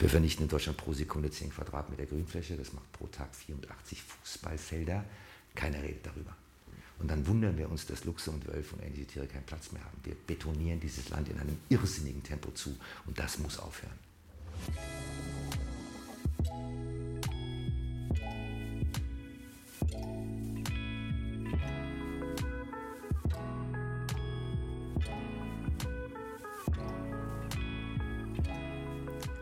Wir vernichten in Deutschland pro Sekunde 10 Quadratmeter Grünfläche, das macht pro Tag 84 Fußballfelder. Keiner redet darüber. Und dann wundern wir uns, dass Luchse und Wölfe und ähnliche Tiere keinen Platz mehr haben. Wir betonieren dieses Land in einem irrsinnigen Tempo zu und das muss aufhören.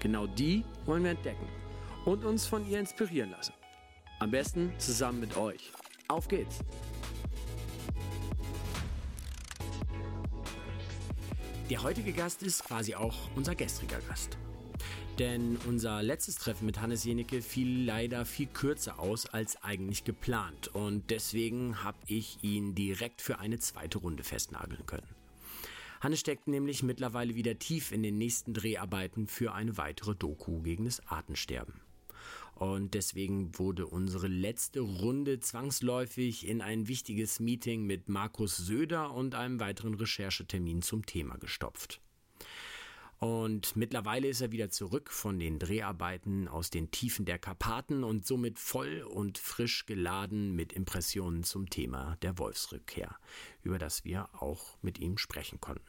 Genau die wollen wir entdecken und uns von ihr inspirieren lassen. Am besten zusammen mit euch. Auf geht's! Der heutige Gast ist quasi auch unser gestriger Gast. Denn unser letztes Treffen mit Hannes Jenicke fiel leider viel kürzer aus als eigentlich geplant und deswegen habe ich ihn direkt für eine zweite Runde festnageln können. Hannes steckt nämlich mittlerweile wieder tief in den nächsten Dreharbeiten für eine weitere Doku gegen das Artensterben. Und deswegen wurde unsere letzte Runde zwangsläufig in ein wichtiges Meeting mit Markus Söder und einem weiteren Recherchetermin zum Thema gestopft. Und mittlerweile ist er wieder zurück von den Dreharbeiten aus den Tiefen der Karpaten und somit voll und frisch geladen mit Impressionen zum Thema der Wolfsrückkehr, über das wir auch mit ihm sprechen konnten.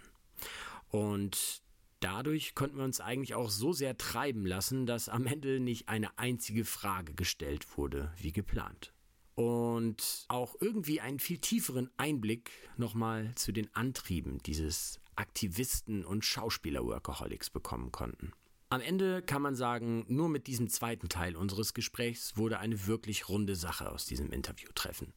Und dadurch konnten wir uns eigentlich auch so sehr treiben lassen, dass am Ende nicht eine einzige Frage gestellt wurde, wie geplant und auch irgendwie einen viel tieferen Einblick nochmal zu den Antrieben dieses Aktivisten und Schauspieler-Workaholics bekommen konnten. Am Ende kann man sagen, nur mit diesem zweiten Teil unseres Gesprächs wurde eine wirklich runde Sache aus diesem Interviewtreffen.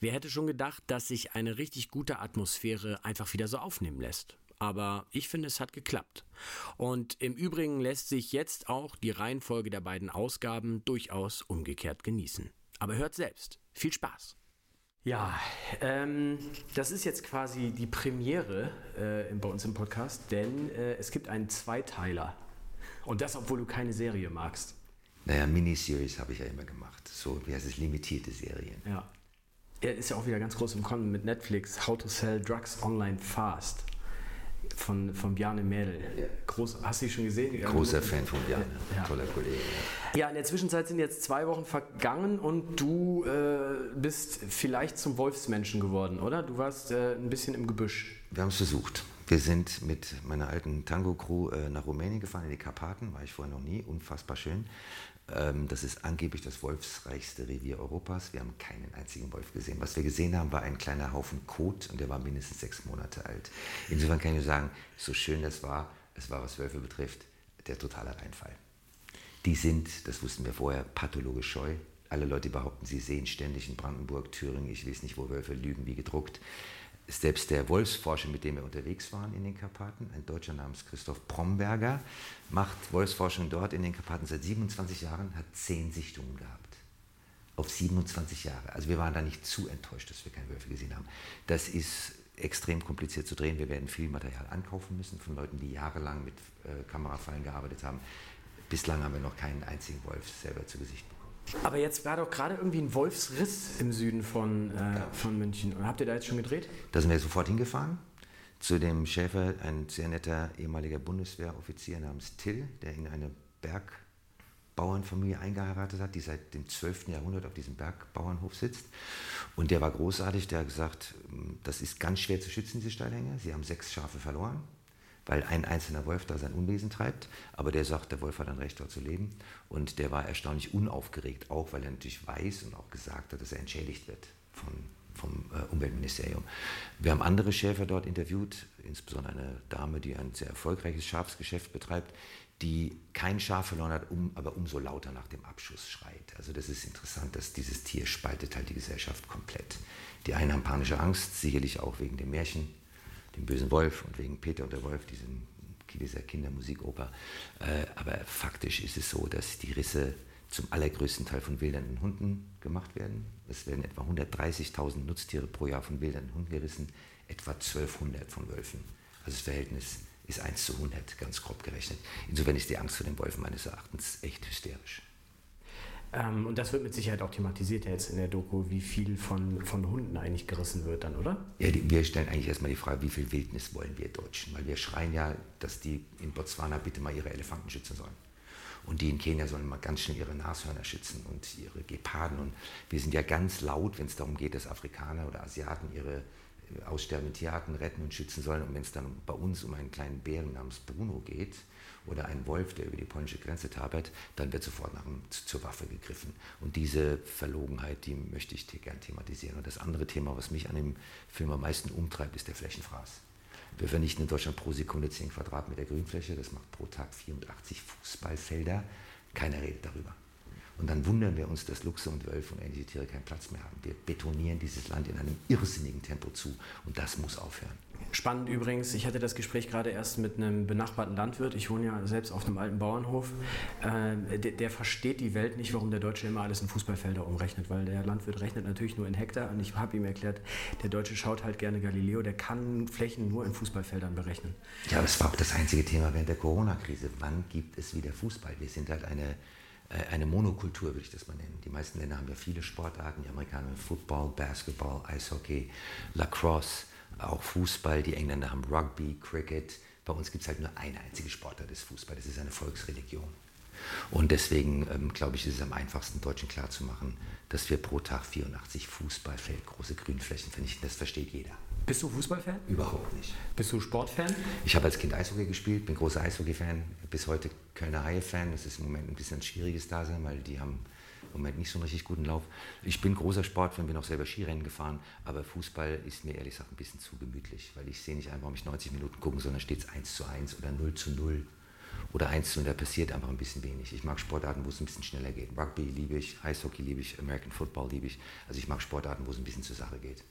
Wer hätte schon gedacht, dass sich eine richtig gute Atmosphäre einfach wieder so aufnehmen lässt? Aber ich finde, es hat geklappt. Und im Übrigen lässt sich jetzt auch die Reihenfolge der beiden Ausgaben durchaus umgekehrt genießen. Aber hört selbst. Viel Spaß. Ja, ähm, das ist jetzt quasi die Premiere äh, bei uns im Podcast, denn äh, es gibt einen Zweiteiler. Und das, obwohl du keine Serie magst. Naja, Miniseries habe ich ja immer gemacht. So, wie heißt es, limitierte Serien. Ja. Er ist ja auch wieder ganz groß im Kommen mit Netflix. How to Sell Drugs Online Fast von, von Bjarne Mädel. Groß, hast du dich schon gesehen? Großer Fan von Bjarne, ja. toller Kollege. Ja. ja. in der Zwischenzeit sind jetzt zwei Wochen vergangen und du äh, bist vielleicht zum Wolfsmenschen geworden, oder? Du warst äh, ein bisschen im Gebüsch. Wir haben es versucht. Wir sind mit meiner alten Tango-Crew äh, nach Rumänien gefahren, in die Karpaten, war ich vorher noch nie, unfassbar schön. Ähm, das ist angeblich das wolfsreichste Revier Europas. Wir haben keinen einzigen Wolf gesehen. Was wir gesehen haben, war ein kleiner Haufen Kot und der war mindestens sechs Monate alt. Insofern kann ich nur sagen, so schön das war, es war, was Wölfe betrifft, der totale Reinfall. Die sind, das wussten wir vorher, pathologisch scheu. Alle Leute behaupten, sie sehen ständig in Brandenburg, Thüringen, ich weiß nicht, wo Wölfe lügen wie gedruckt selbst der Wolfsforscher, mit dem wir unterwegs waren in den Karpaten, ein Deutscher namens Christoph Bromberger, macht Wolfsforschung dort in den Karpaten seit 27 Jahren, hat zehn Sichtungen gehabt. Auf 27 Jahre. Also wir waren da nicht zu enttäuscht, dass wir keine Wölfe gesehen haben. Das ist extrem kompliziert zu drehen. Wir werden viel Material ankaufen müssen von Leuten, die jahrelang mit äh, Kamerafallen gearbeitet haben. Bislang haben wir noch keinen einzigen Wolf selber zu Gesicht bekommen. Aber jetzt war doch gerade irgendwie ein Wolfsriss im Süden von, äh, von München. Und habt ihr da jetzt schon gedreht? Da sind wir sofort hingefahren. Zu dem Schäfer, ein sehr netter ehemaliger Bundeswehroffizier namens Till, der in eine Bergbauernfamilie eingeheiratet hat, die seit dem 12. Jahrhundert auf diesem Bergbauernhof sitzt. Und der war großartig, der hat gesagt, das ist ganz schwer zu schützen, diese Steilhänge. Sie haben sechs Schafe verloren weil ein einzelner Wolf da sein Unwesen treibt. Aber der sagt, der Wolf hat ein Recht dort zu leben. Und der war erstaunlich unaufgeregt, auch weil er natürlich weiß und auch gesagt hat, dass er entschädigt wird von, vom äh, Umweltministerium. Wir haben andere Schäfer dort interviewt, insbesondere eine Dame, die ein sehr erfolgreiches Schafsgeschäft betreibt, die kein Schaf verloren hat, um, aber umso lauter nach dem Abschuss schreit. Also das ist interessant, dass dieses Tier spaltet halt die Gesellschaft komplett. Die einen haben panische Angst, sicherlich auch wegen dem Märchen, dem bösen Wolf und wegen Peter und der Wolf, ist ja Kindermusikoper. Äh, aber faktisch ist es so, dass die Risse zum allergrößten Teil von wildernden Hunden gemacht werden. Es werden etwa 130.000 Nutztiere pro Jahr von wildernden Hunden gerissen, etwa 1200 von Wölfen. Also das Verhältnis ist 1 zu 100, ganz grob gerechnet. Insofern ist die Angst vor den Wolfen meines Erachtens echt hysterisch. Ähm, und das wird mit Sicherheit auch thematisiert jetzt in der Doku, wie viel von, von Hunden eigentlich gerissen wird dann, oder? Ja, die, wir stellen eigentlich erstmal die Frage, wie viel Wildnis wollen wir Deutschen? Weil wir schreien ja, dass die in Botswana bitte mal ihre Elefanten schützen sollen. Und die in Kenia sollen mal ganz schnell ihre Nashörner schützen und ihre Geparden. Und wir sind ja ganz laut, wenn es darum geht, dass Afrikaner oder Asiaten ihre äh, aussterbenden Tierarten retten und schützen sollen. Und wenn es dann bei uns um einen kleinen Bären namens Bruno geht, oder ein Wolf, der über die polnische Grenze tabert, dann wird sofort nach zur Waffe gegriffen. Und diese Verlogenheit, die möchte ich gern thematisieren. Und das andere Thema, was mich an dem Film am meisten umtreibt, ist der Flächenfraß. Wir vernichten in Deutschland pro Sekunde 10 Quadratmeter Grünfläche, das macht pro Tag 84 Fußballfelder. Keiner redet darüber. Und dann wundern wir uns, dass Luchse und Wölfe und ähnliche Tiere keinen Platz mehr haben. Wir betonieren dieses Land in einem irrsinnigen Tempo zu und das muss aufhören. Spannend übrigens, ich hatte das Gespräch gerade erst mit einem benachbarten Landwirt. Ich wohne ja selbst auf einem alten Bauernhof. Äh, der, der, versteht die Welt nicht, warum der Deutsche immer alles in Fußballfelder umrechnet, weil der Landwirt rechnet natürlich nur in Hektar. Und ich habe ihm erklärt, der Deutsche schaut halt gerne Galileo, der kann Flächen nur in Fußballfeldern berechnen. Ja, das war auch das einzige Thema während der Corona-Krise. Wann gibt es wieder Fußball? Wir sind halt eine eine Monokultur, würde ich das mal nennen. Die meisten Länder haben ja viele Sportarten. Die Amerikaner haben Football, Basketball, Eishockey, Lacrosse auch Fußball, die Engländer haben Rugby, Cricket. Bei uns gibt es halt nur eine einzige Sportart, das Fußball. Das ist eine Volksreligion. Und deswegen ähm, glaube ich, ist es am einfachsten, Deutschen klarzumachen, dass wir pro Tag 84 Fußballfeld, große Grünflächen vernichten. Das versteht jeder. Bist du Fußballfan? Überhaupt nicht. Bist du Sportfan? Ich habe als Kind Eishockey gespielt, bin großer Eishockey-Fan, bis heute Kölner Haie-Fan. Das ist im Moment ein bisschen ein schwieriges Dasein, weil die haben im Moment nicht so einen richtig guten Lauf. Ich bin großer Sportfan, bin auch selber Skirennen gefahren, aber Fußball ist mir ehrlich gesagt ein bisschen zu gemütlich, weil ich sehe nicht einfach, ob ich 90 Minuten gucken, sondern steht es 1 zu 1 oder 0 zu 0 oder 1 zu 0, da passiert einfach ein bisschen wenig. Ich mag Sportarten, wo es ein bisschen schneller geht. Rugby liebe ich, Eishockey liebe ich, American Football liebe ich. Also ich mag Sportarten, wo es ein bisschen zur Sache geht.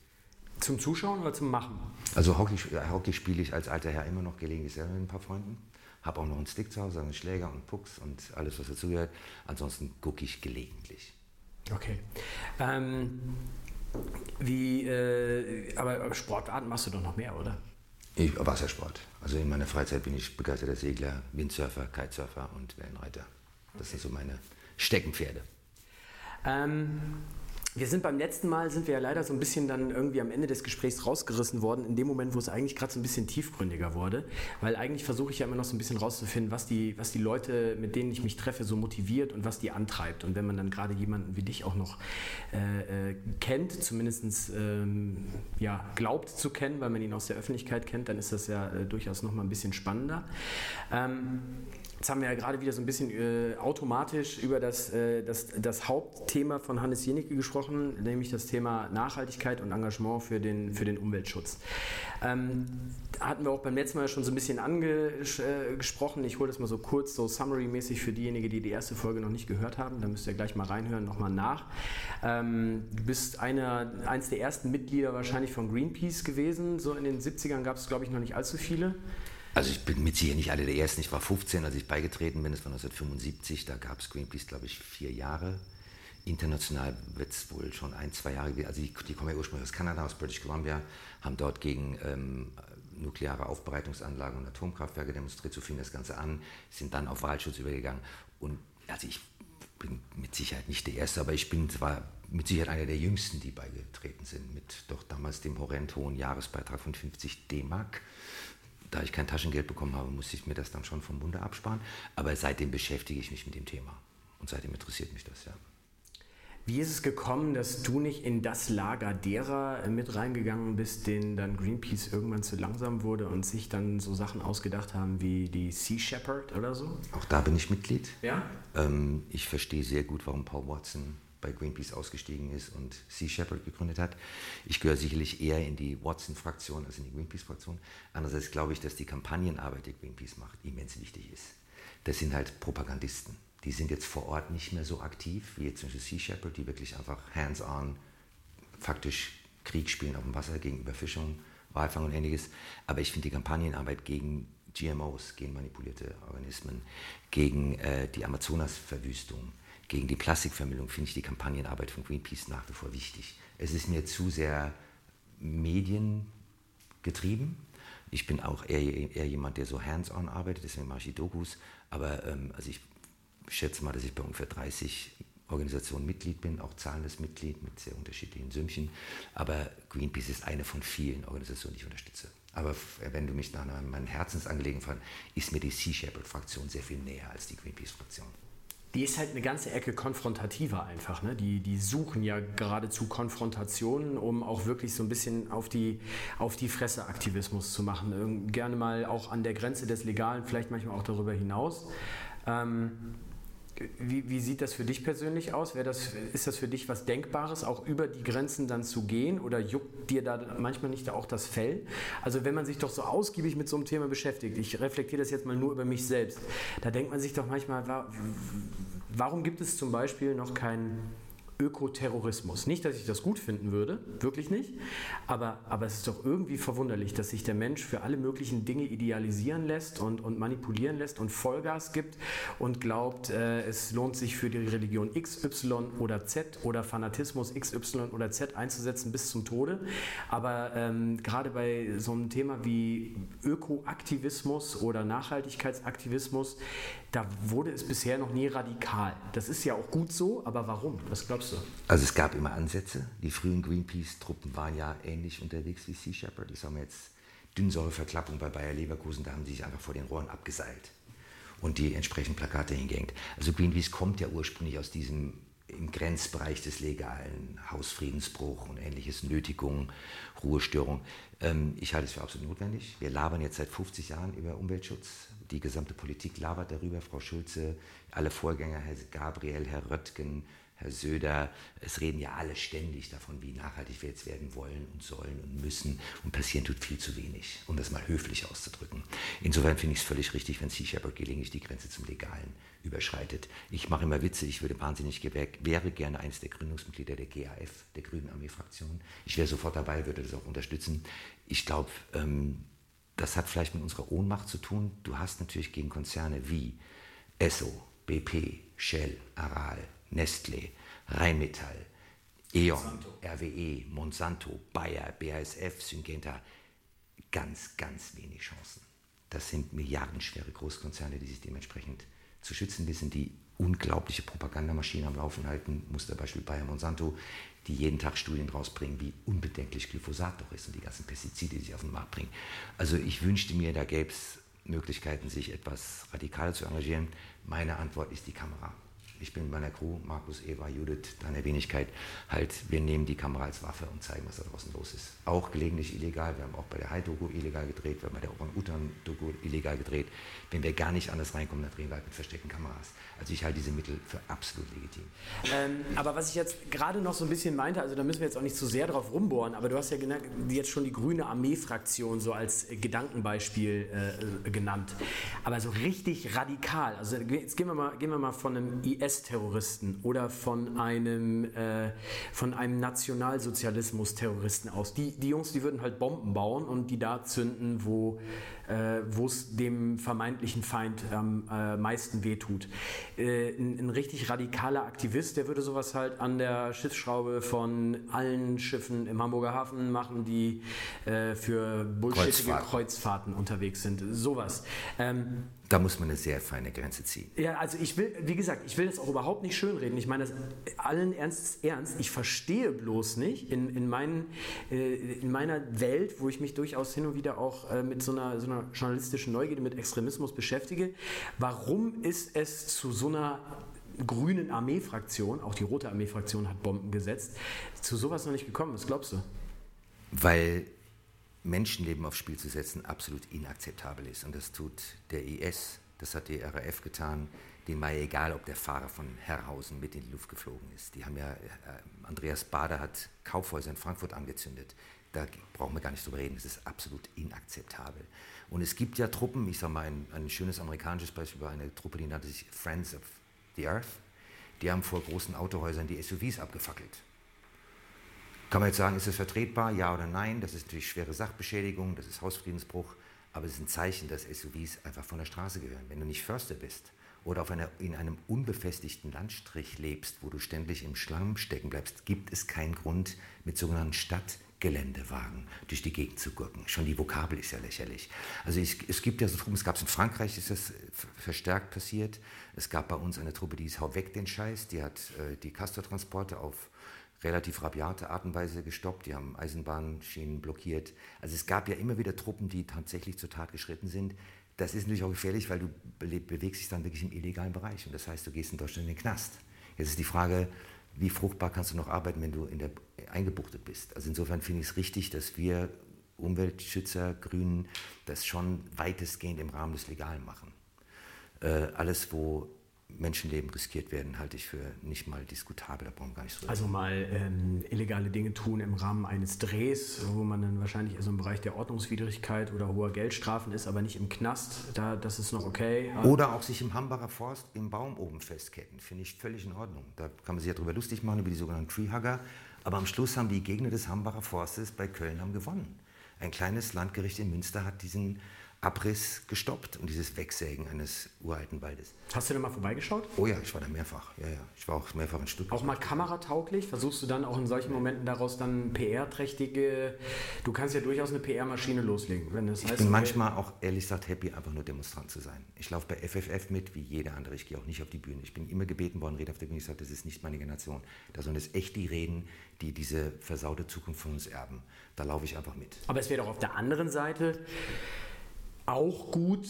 Zum Zuschauen oder zum Machen? Also Hockey, Hockey spiele ich als alter Herr immer noch gelegentlich selber mit ein paar Freunden habe auch noch einen Stick zu Hause, einen Schläger und Pucks und alles, was dazugehört. Ansonsten gucke ich gelegentlich. Okay. Ähm, wie, äh, aber Sportarten machst du doch noch mehr, oder? Ich, Wassersport. Also in meiner Freizeit bin ich begeisterter Segler, Windsurfer, Kitesurfer und Wellenreiter. Das okay. sind so meine Steckenpferde. Ähm, wir sind beim letzten Mal, sind wir ja leider so ein bisschen dann irgendwie am Ende des Gesprächs rausgerissen worden, in dem Moment, wo es eigentlich gerade so ein bisschen tiefgründiger wurde. Weil eigentlich versuche ich ja immer noch so ein bisschen rauszufinden, was die, was die Leute, mit denen ich mich treffe, so motiviert und was die antreibt. Und wenn man dann gerade jemanden wie dich auch noch äh, äh, kennt, zumindest ähm, ja, glaubt zu kennen, weil man ihn aus der Öffentlichkeit kennt, dann ist das ja äh, durchaus noch mal ein bisschen spannender. Ähm, Jetzt haben wir ja gerade wieder so ein bisschen äh, automatisch über das, äh, das, das Hauptthema von Hannes Jenicke gesprochen, nämlich das Thema Nachhaltigkeit und Engagement für den, für den Umweltschutz. Ähm, hatten wir auch beim letzten Mal schon so ein bisschen angesprochen. Äh, ich hole das mal so kurz, so summary-mäßig für diejenigen, die die erste Folge noch nicht gehört haben. Da müsst ihr gleich mal reinhören, nochmal nach. Ähm, du bist einer, eins der ersten Mitglieder wahrscheinlich von Greenpeace gewesen. So in den 70ern gab es, glaube ich, noch nicht allzu viele. Also ich bin mit sicher nicht einer der Ersten. Ich war 15, als ich beigetreten bin. Das war 1975. Da gab es Greenpeace, glaube ich, vier Jahre. International wird es wohl schon ein, zwei Jahre. Also die, die, kommen ja ursprünglich aus Kanada, aus British Columbia, haben dort gegen ähm, nukleare Aufbereitungsanlagen und Atomkraftwerke demonstriert. So fing das Ganze an, sind dann auf Wahlschutz übergegangen. Und also ich bin mit Sicherheit nicht der Erste, aber ich bin zwar mit Sicherheit einer der Jüngsten, die beigetreten sind, mit doch damals dem horrend hohen Jahresbeitrag von 50 D-Mark da ich kein Taschengeld bekommen habe, musste ich mir das dann schon vom Bunde absparen. Aber seitdem beschäftige ich mich mit dem Thema. Und seitdem interessiert mich das, ja. Wie ist es gekommen, dass du nicht in das Lager derer mit reingegangen bist, denen dann Greenpeace irgendwann zu langsam wurde und sich dann so Sachen ausgedacht haben wie die Sea Shepherd oder so? Auch da bin ich Mitglied. Ja. Ähm, ich verstehe sehr gut, warum Paul Watson bei Greenpeace ausgestiegen ist und Sea Shepherd gegründet hat. Ich gehöre sicherlich eher in die Watson-Fraktion als in die Greenpeace-Fraktion. Andererseits glaube ich, dass die Kampagnenarbeit, die Greenpeace macht, immens wichtig ist. Das sind halt Propagandisten. Die sind jetzt vor Ort nicht mehr so aktiv wie jetzt zum Beispiel Sea Shepherd, die wirklich einfach hands-on faktisch Krieg spielen auf dem Wasser gegen Überfischung, Walfang und ähnliches. Aber ich finde die Kampagnenarbeit gegen GMOs, genmanipulierte Organismen, gegen äh, die Amazonasverwüstung, gegen die Plastikvermüllung, finde ich die Kampagnenarbeit von Greenpeace nach wie vor wichtig. Es ist mir zu sehr mediengetrieben. Ich bin auch eher, eher jemand, der so hands-on arbeitet, deswegen mache ich die Dokus. Aber ähm, also ich schätze mal, dass ich bei ungefähr 30 Organisationen Mitglied bin, auch zahlendes Mitglied mit sehr unterschiedlichen Sümmchen. Aber Greenpeace ist eine von vielen Organisationen, die ich unterstütze. Aber wenn du mich nach meinen Herzensangelegenheiten fragst, ist mir die Sea Shepherd-Fraktion sehr viel näher als die Greenpeace-Fraktion. Die ist halt eine ganze Ecke konfrontativer einfach. Ne? Die, die suchen ja geradezu Konfrontationen, um auch wirklich so ein bisschen auf die, auf die Fresse Aktivismus zu machen. Gerne mal auch an der Grenze des Legalen, vielleicht manchmal auch darüber hinaus. Ähm, wie, wie, sieht das für dich persönlich aus? Das, ist das für dich was Denkbares, auch über die Grenzen dann zu gehen? Oder juckt dir da manchmal nicht auch das Fell? Also wenn man sich doch so ausgiebig mit so einem Thema beschäftigt, ich reflektiere das jetzt mal nur über mich selbst, da denkt man sich doch manchmal, warum gibt es zum Beispiel noch kein Ökoterrorismus. Nicht, dass ich das gut finden würde, wirklich nicht, aber, aber es ist doch irgendwie verwunderlich, dass sich der Mensch für alle möglichen Dinge idealisieren lässt und, und manipulieren lässt und Vollgas gibt und glaubt, äh, es lohnt sich für die Religion X, Y oder Z oder Fanatismus X, Y oder Z einzusetzen bis zum Tode. Aber ähm, gerade bei so einem Thema wie Ökoaktivismus oder Nachhaltigkeitsaktivismus, da wurde es bisher noch nie radikal. Das ist ja auch gut so, aber warum? Was glaubst du? Also es gab immer Ansätze. Die frühen Greenpeace-Truppen waren ja ähnlich unterwegs wie Sea Shepherd. Sage mal jetzt Dünnsäureverklappung bei Bayer Leverkusen, da haben sie sich einfach vor den Rohren abgeseilt und die entsprechenden Plakate hingehängt. Also Greenpeace kommt ja ursprünglich aus diesem im Grenzbereich des legalen Hausfriedensbruch und ähnliches, Nötigung, Ruhestörung. Ähm, ich halte es für absolut notwendig. Wir labern jetzt seit 50 Jahren über Umweltschutz. Die gesamte Politik labert darüber. Frau Schulze, alle Vorgänger, Herr Gabriel, Herr Röttgen, Herr Söder, es reden ja alle ständig davon, wie nachhaltig wir jetzt werden wollen und sollen und müssen. Und passieren tut viel zu wenig, um das mal höflich auszudrücken. Insofern finde ich es völlig richtig, wenn Sea Shepherd gelegentlich die Grenze zum Legalen überschreitet. Ich mache immer Witze, ich würde wahnsinnig wäre gerne eines der Gründungsmitglieder der GAF, der Grünen Armee-Fraktion. Ich wäre sofort dabei, würde das auch unterstützen. Ich glaube, ähm, das hat vielleicht mit unserer Ohnmacht zu tun. Du hast natürlich gegen Konzerne wie Esso, BP, Shell, Aral, Nestlé, Rheinmetall, E.ON, Monsanto. RWE, Monsanto, Bayer, BASF, Syngenta ganz, ganz wenig Chancen. Das sind milliardenschwere Großkonzerne, die sich dementsprechend zu schützen wissen, die unglaubliche Propagandamaschinen am Laufen halten. Musterbeispiel Bayer Monsanto, die jeden Tag Studien rausbringen, wie unbedenklich Glyphosat doch ist und die ganzen Pestizide, die sie auf den Markt bringen. Also ich wünschte mir, da gäbe es Möglichkeiten, sich etwas radikaler zu engagieren. Meine Antwort ist die Kamera ich bin meiner Crew, Markus, Eva, Judith, deine Wenigkeit, halt, wir nehmen die Kamera als Waffe und zeigen, was da draußen los ist. Auch gelegentlich illegal, wir haben auch bei der Hai-Doku illegal gedreht, wir haben bei der Orang-Utan-Doku illegal gedreht. Wenn wir gar nicht anders reinkommen, dann drehen wir halt mit versteckten Kameras. Also ich halte diese Mittel für absolut legitim. Ähm, aber was ich jetzt gerade noch so ein bisschen meinte, also da müssen wir jetzt auch nicht zu sehr drauf rumbohren, aber du hast ja jetzt schon die grüne Armee-Fraktion so als Gedankenbeispiel äh, genannt. Aber so richtig radikal, also jetzt gehen wir mal, gehen wir mal von einem IS IS-Terroristen oder von einem, äh, von einem Nationalsozialismus-Terroristen aus. Die, die Jungs, die würden halt Bomben bauen und die da zünden, wo äh, es dem vermeintlichen Feind am äh, meisten wehtut. Äh, ein, ein, richtig radikaler Aktivist, der würde sowas halt an der Schiffsschraube von allen Schiffen im Hamburger Hafen machen, die äh, für bullshittige Kreuzfahrt. Kreuzfahrten unterwegs sind. Sowas. Ähm, da muss man eine sehr feine Grenze ziehen. Ja, also ich will, wie gesagt, ich will das auch überhaupt nicht schönreden. Ich meine das allen Ernstes ernst. Ich verstehe bloß nicht in, in, meinen, äh, in meiner Welt, wo ich mich durchaus hin und wieder auch äh, mit so einer, so einer journalistischen Neugierde, mit Extremismus beschäftige, warum ist es zu so einer grünen Armeefraktion, auch die rote Armeefraktion hat Bomben gesetzt, zu sowas noch nicht gekommen? Was glaubst du? Weil Menschenleben aufs Spiel zu setzen absolut inakzeptabel ist. Und das tut der IS, das hat die RAF getan. Denen war ja egal, ob der Fahrer von Herrhausen mit in die Luft geflogen ist. Die haben ja, äh, Andreas Bader hat Kaufhäuser in Frankfurt angezündet. Da brauchen wir gar nicht drüber reden. Das ist absolut inakzeptabel. Und es gibt ja Truppen, ich sage mal ein, ein schönes amerikanisches Beispiel war eine Truppe, die nannte sich Friends of the Earth. Die haben vor großen Autohäusern die SUVs abgefackelt. Kann man jetzt sagen, ist das vertretbar, ja oder nein? Das ist natürlich schwere Sachbeschädigung, das ist Hausfriedensbruch. Aber es ist ein Zeichen, dass SUVs einfach von der Straße gehören. Wenn du nicht Förster bist oder auf einer, in einem unbefestigten Landstrich lebst, wo du ständig im Schlamm stecken bleibst, gibt es keinen Grund, mit sogenannten Stadtgeländewagen durch die Gegend zu gurken. Schon die Vokabel ist ja lächerlich. Also es, es gibt ja so Truppen, es gab es in Frankreich, ist das verstärkt passiert. Es gab bei uns eine Truppe, die hieß Hau weg den Scheiß, die hat äh, die Castortransporte auf relativ rabiate Art und Weise gestoppt. Die haben Eisenbahnschienen blockiert. Also es gab ja immer wieder Truppen, die tatsächlich zur Tat geschritten sind. Das ist natürlich auch gefährlich, weil du bewegst dich dann wirklich im illegalen Bereich. Und das heißt, du gehst in Deutschland in den Knast. Jetzt ist die Frage, wie fruchtbar kannst du noch arbeiten, wenn du in der, eingebuchtet bist? Also insofern finde ich es richtig, dass wir Umweltschützer, Grünen, das schon weitestgehend im Rahmen des Legalen machen. Äh, alles, wo Menschenleben riskiert werden, halte ich für nicht mal diskutabel. Da brauchen wir gar nicht drüber. Also mal ähm, illegale Dinge tun im Rahmen eines Drehs, wo man dann wahrscheinlich so im Bereich der Ordnungswidrigkeit oder hoher Geldstrafen ist, aber nicht im Knast. Da, das ist noch okay. Oder auch sich im Hambacher Forst im Baum oben festketten. Finde ich völlig in Ordnung. Da kann man sich ja drüber lustig machen, über die sogenannten Treehugger. Aber am Schluss haben die Gegner des Hambacher Forstes bei Köln haben gewonnen. Ein kleines Landgericht in Münster hat diesen Abriss gestoppt und dieses Wegsägen eines uralten Waldes. Hast du da mal vorbeigeschaut? Oh ja, ich war da mehrfach. Ja, ja. Ich war auch mehrfach in Stuttgart. Auch mal kameratauglich? Versuchst du dann auch in solchen Momenten daraus dann PR-trächtige. Du kannst ja durchaus eine PR-Maschine loslegen. Wenn das ich heißt, bin okay. manchmal auch ehrlich gesagt happy, einfach nur Demonstrant zu sein. Ich laufe bei FFF mit, wie jeder andere. Ich gehe auch nicht auf die Bühne. Ich bin immer gebeten worden, rede auf der Bühne. Ich sage, das ist nicht meine Generation. Da sollen es echt die reden, die diese versaute Zukunft von uns erben. Da laufe ich einfach mit. Aber es wäre doch auf der anderen Seite auch gut,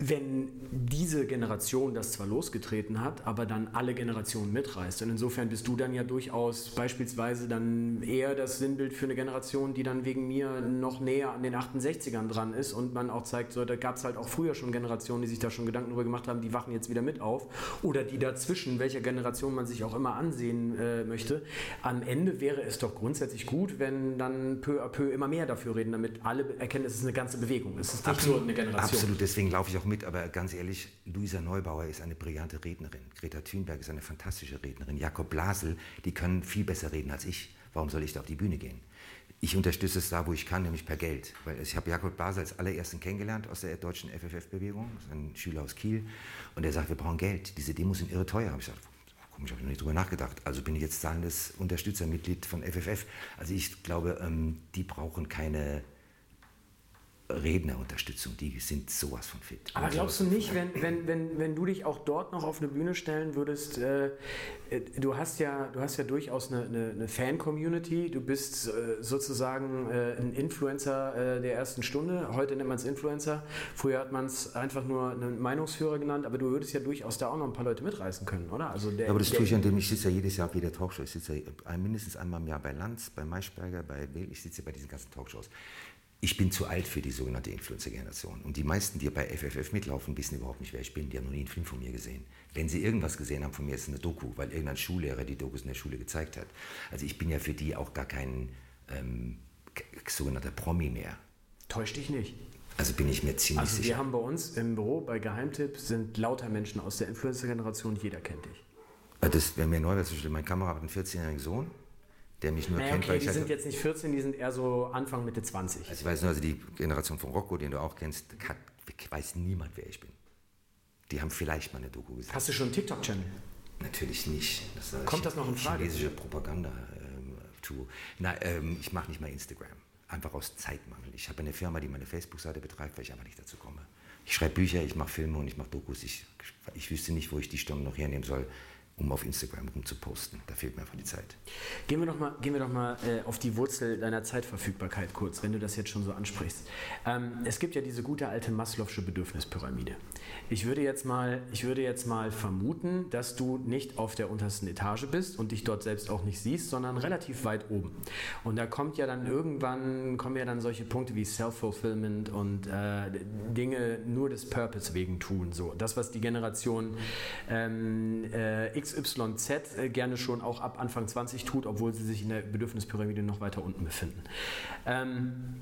wenn diese Generation das zwar losgetreten hat, aber dann alle Generationen mitreißt. Und insofern bist du dann ja durchaus beispielsweise dann eher das Sinnbild für eine Generation, die dann wegen mir noch näher an den 68ern dran ist und man auch zeigt, so, da gab es halt auch früher schon Generationen, die sich da schon Gedanken darüber gemacht haben, die wachen jetzt wieder mit auf. Oder die dazwischen, welcher Generation man sich auch immer ansehen äh, möchte. Am Ende wäre es doch grundsätzlich gut, wenn dann peu à peu immer mehr dafür reden, damit alle erkennen, es ist eine ganze Bewegung. Es ist nicht Absolut, nur eine Generation. Absolut, deswegen laufe ich auch mit, aber ganz ehrlich, Luisa Neubauer ist eine brillante Rednerin. Greta Thunberg ist eine fantastische Rednerin. Jakob Blasel, die können viel besser reden als ich. Warum soll ich da auf die Bühne gehen? Ich unterstütze es da, wo ich kann, nämlich per Geld. Weil ich habe Jakob Blasel als allerersten kennengelernt aus der deutschen FFF-Bewegung, ein Schüler aus Kiel. Und er sagt, wir brauchen Geld. Diese Demos sind irre teuer. Habe ich gesagt, habe ich noch nicht drüber nachgedacht. Also bin ich jetzt zahlendes Unterstützermitglied von FFF. Also ich glaube, ähm, die brauchen keine Rednerunterstützung, die sind sowas von fit. Aber glaubst du nicht, wenn, wenn, wenn, wenn du dich auch dort noch auf eine Bühne stellen würdest, äh, äh, du, hast ja, du hast ja durchaus eine, eine, eine Fan-Community, du bist äh, sozusagen äh, ein Influencer äh, der ersten Stunde, heute nennt man es Influencer, früher hat man es einfach nur einen Meinungsführer genannt, aber du würdest ja durchaus da auch noch ein paar Leute mitreißen können, oder? Also der, aber das tue ich, indem ich sitze ja jedes Jahr auf jeder Talkshow, ich sitze ja mindestens einmal im Jahr bei Lanz, bei Maischberger, bei Will, ich sitze ja bei diesen ganzen Talkshows ich bin zu alt für die sogenannte Influencer-Generation. Und die meisten, die bei FFF mitlaufen, wissen überhaupt nicht, wer ich bin. Die haben noch nie einen Film von mir gesehen. Wenn sie irgendwas gesehen haben von mir, ist es eine Doku, weil irgendein Schullehrer die Dokus in der Schule gezeigt hat. Also ich bin ja für die auch gar kein ähm, sogenannter Promi mehr. Täusch dich nicht. Also bin ich mir ziemlich also sicher. Wir haben bei uns im Büro bei Geheimtipp sind lauter Menschen aus der Influencer-Generation, jeder kennt dich. Das wäre mir neu, weil mein Kamera hat einen 14-jährigen Sohn der mich nur naja, kennt. Okay, die sind jetzt nicht 14, die sind eher so Anfang, Mitte 20. Also ich weiß nur, also die Generation von Rocco, den du auch kennst, hat, weiß niemand, wer ich bin. Die haben vielleicht mal eine Doku gesehen. Hast du schon einen TikTok-Channel? Natürlich nicht. Das Kommt das noch in Frage? Chinesische Propaganda-Tool. Ähm, Nein, ähm, ich mache nicht mal Instagram. Einfach aus Zeitmangel. Ich habe eine Firma, die meine Facebook-Seite betreibt, weil ich einfach nicht dazu komme. Ich schreibe Bücher, ich mache Filme und ich mache Dokus. Ich, ich wüsste nicht, wo ich die Stunden noch hernehmen soll, um auf Instagram rumzuposten. Da fehlt mir einfach die Zeit. Gehen wir doch mal, gehen wir doch mal äh, auf die Wurzel deiner Zeitverfügbarkeit kurz, wenn du das jetzt schon so ansprichst. Ähm, es gibt ja diese gute alte Maslow'sche Bedürfnispyramide. Ich würde, jetzt mal, ich würde jetzt mal vermuten, dass du nicht auf der untersten Etage bist und dich dort selbst auch nicht siehst, sondern relativ weit oben. Und da kommt ja dann irgendwann, kommen ja dann solche Punkte wie Self-Fulfillment und äh, Dinge nur des Purpose wegen tun. So. Das, was die Generation ähm, äh, X XYZ äh, gerne schon auch ab Anfang 20 tut, obwohl sie sich in der Bedürfnispyramide noch weiter unten befinden. Ähm,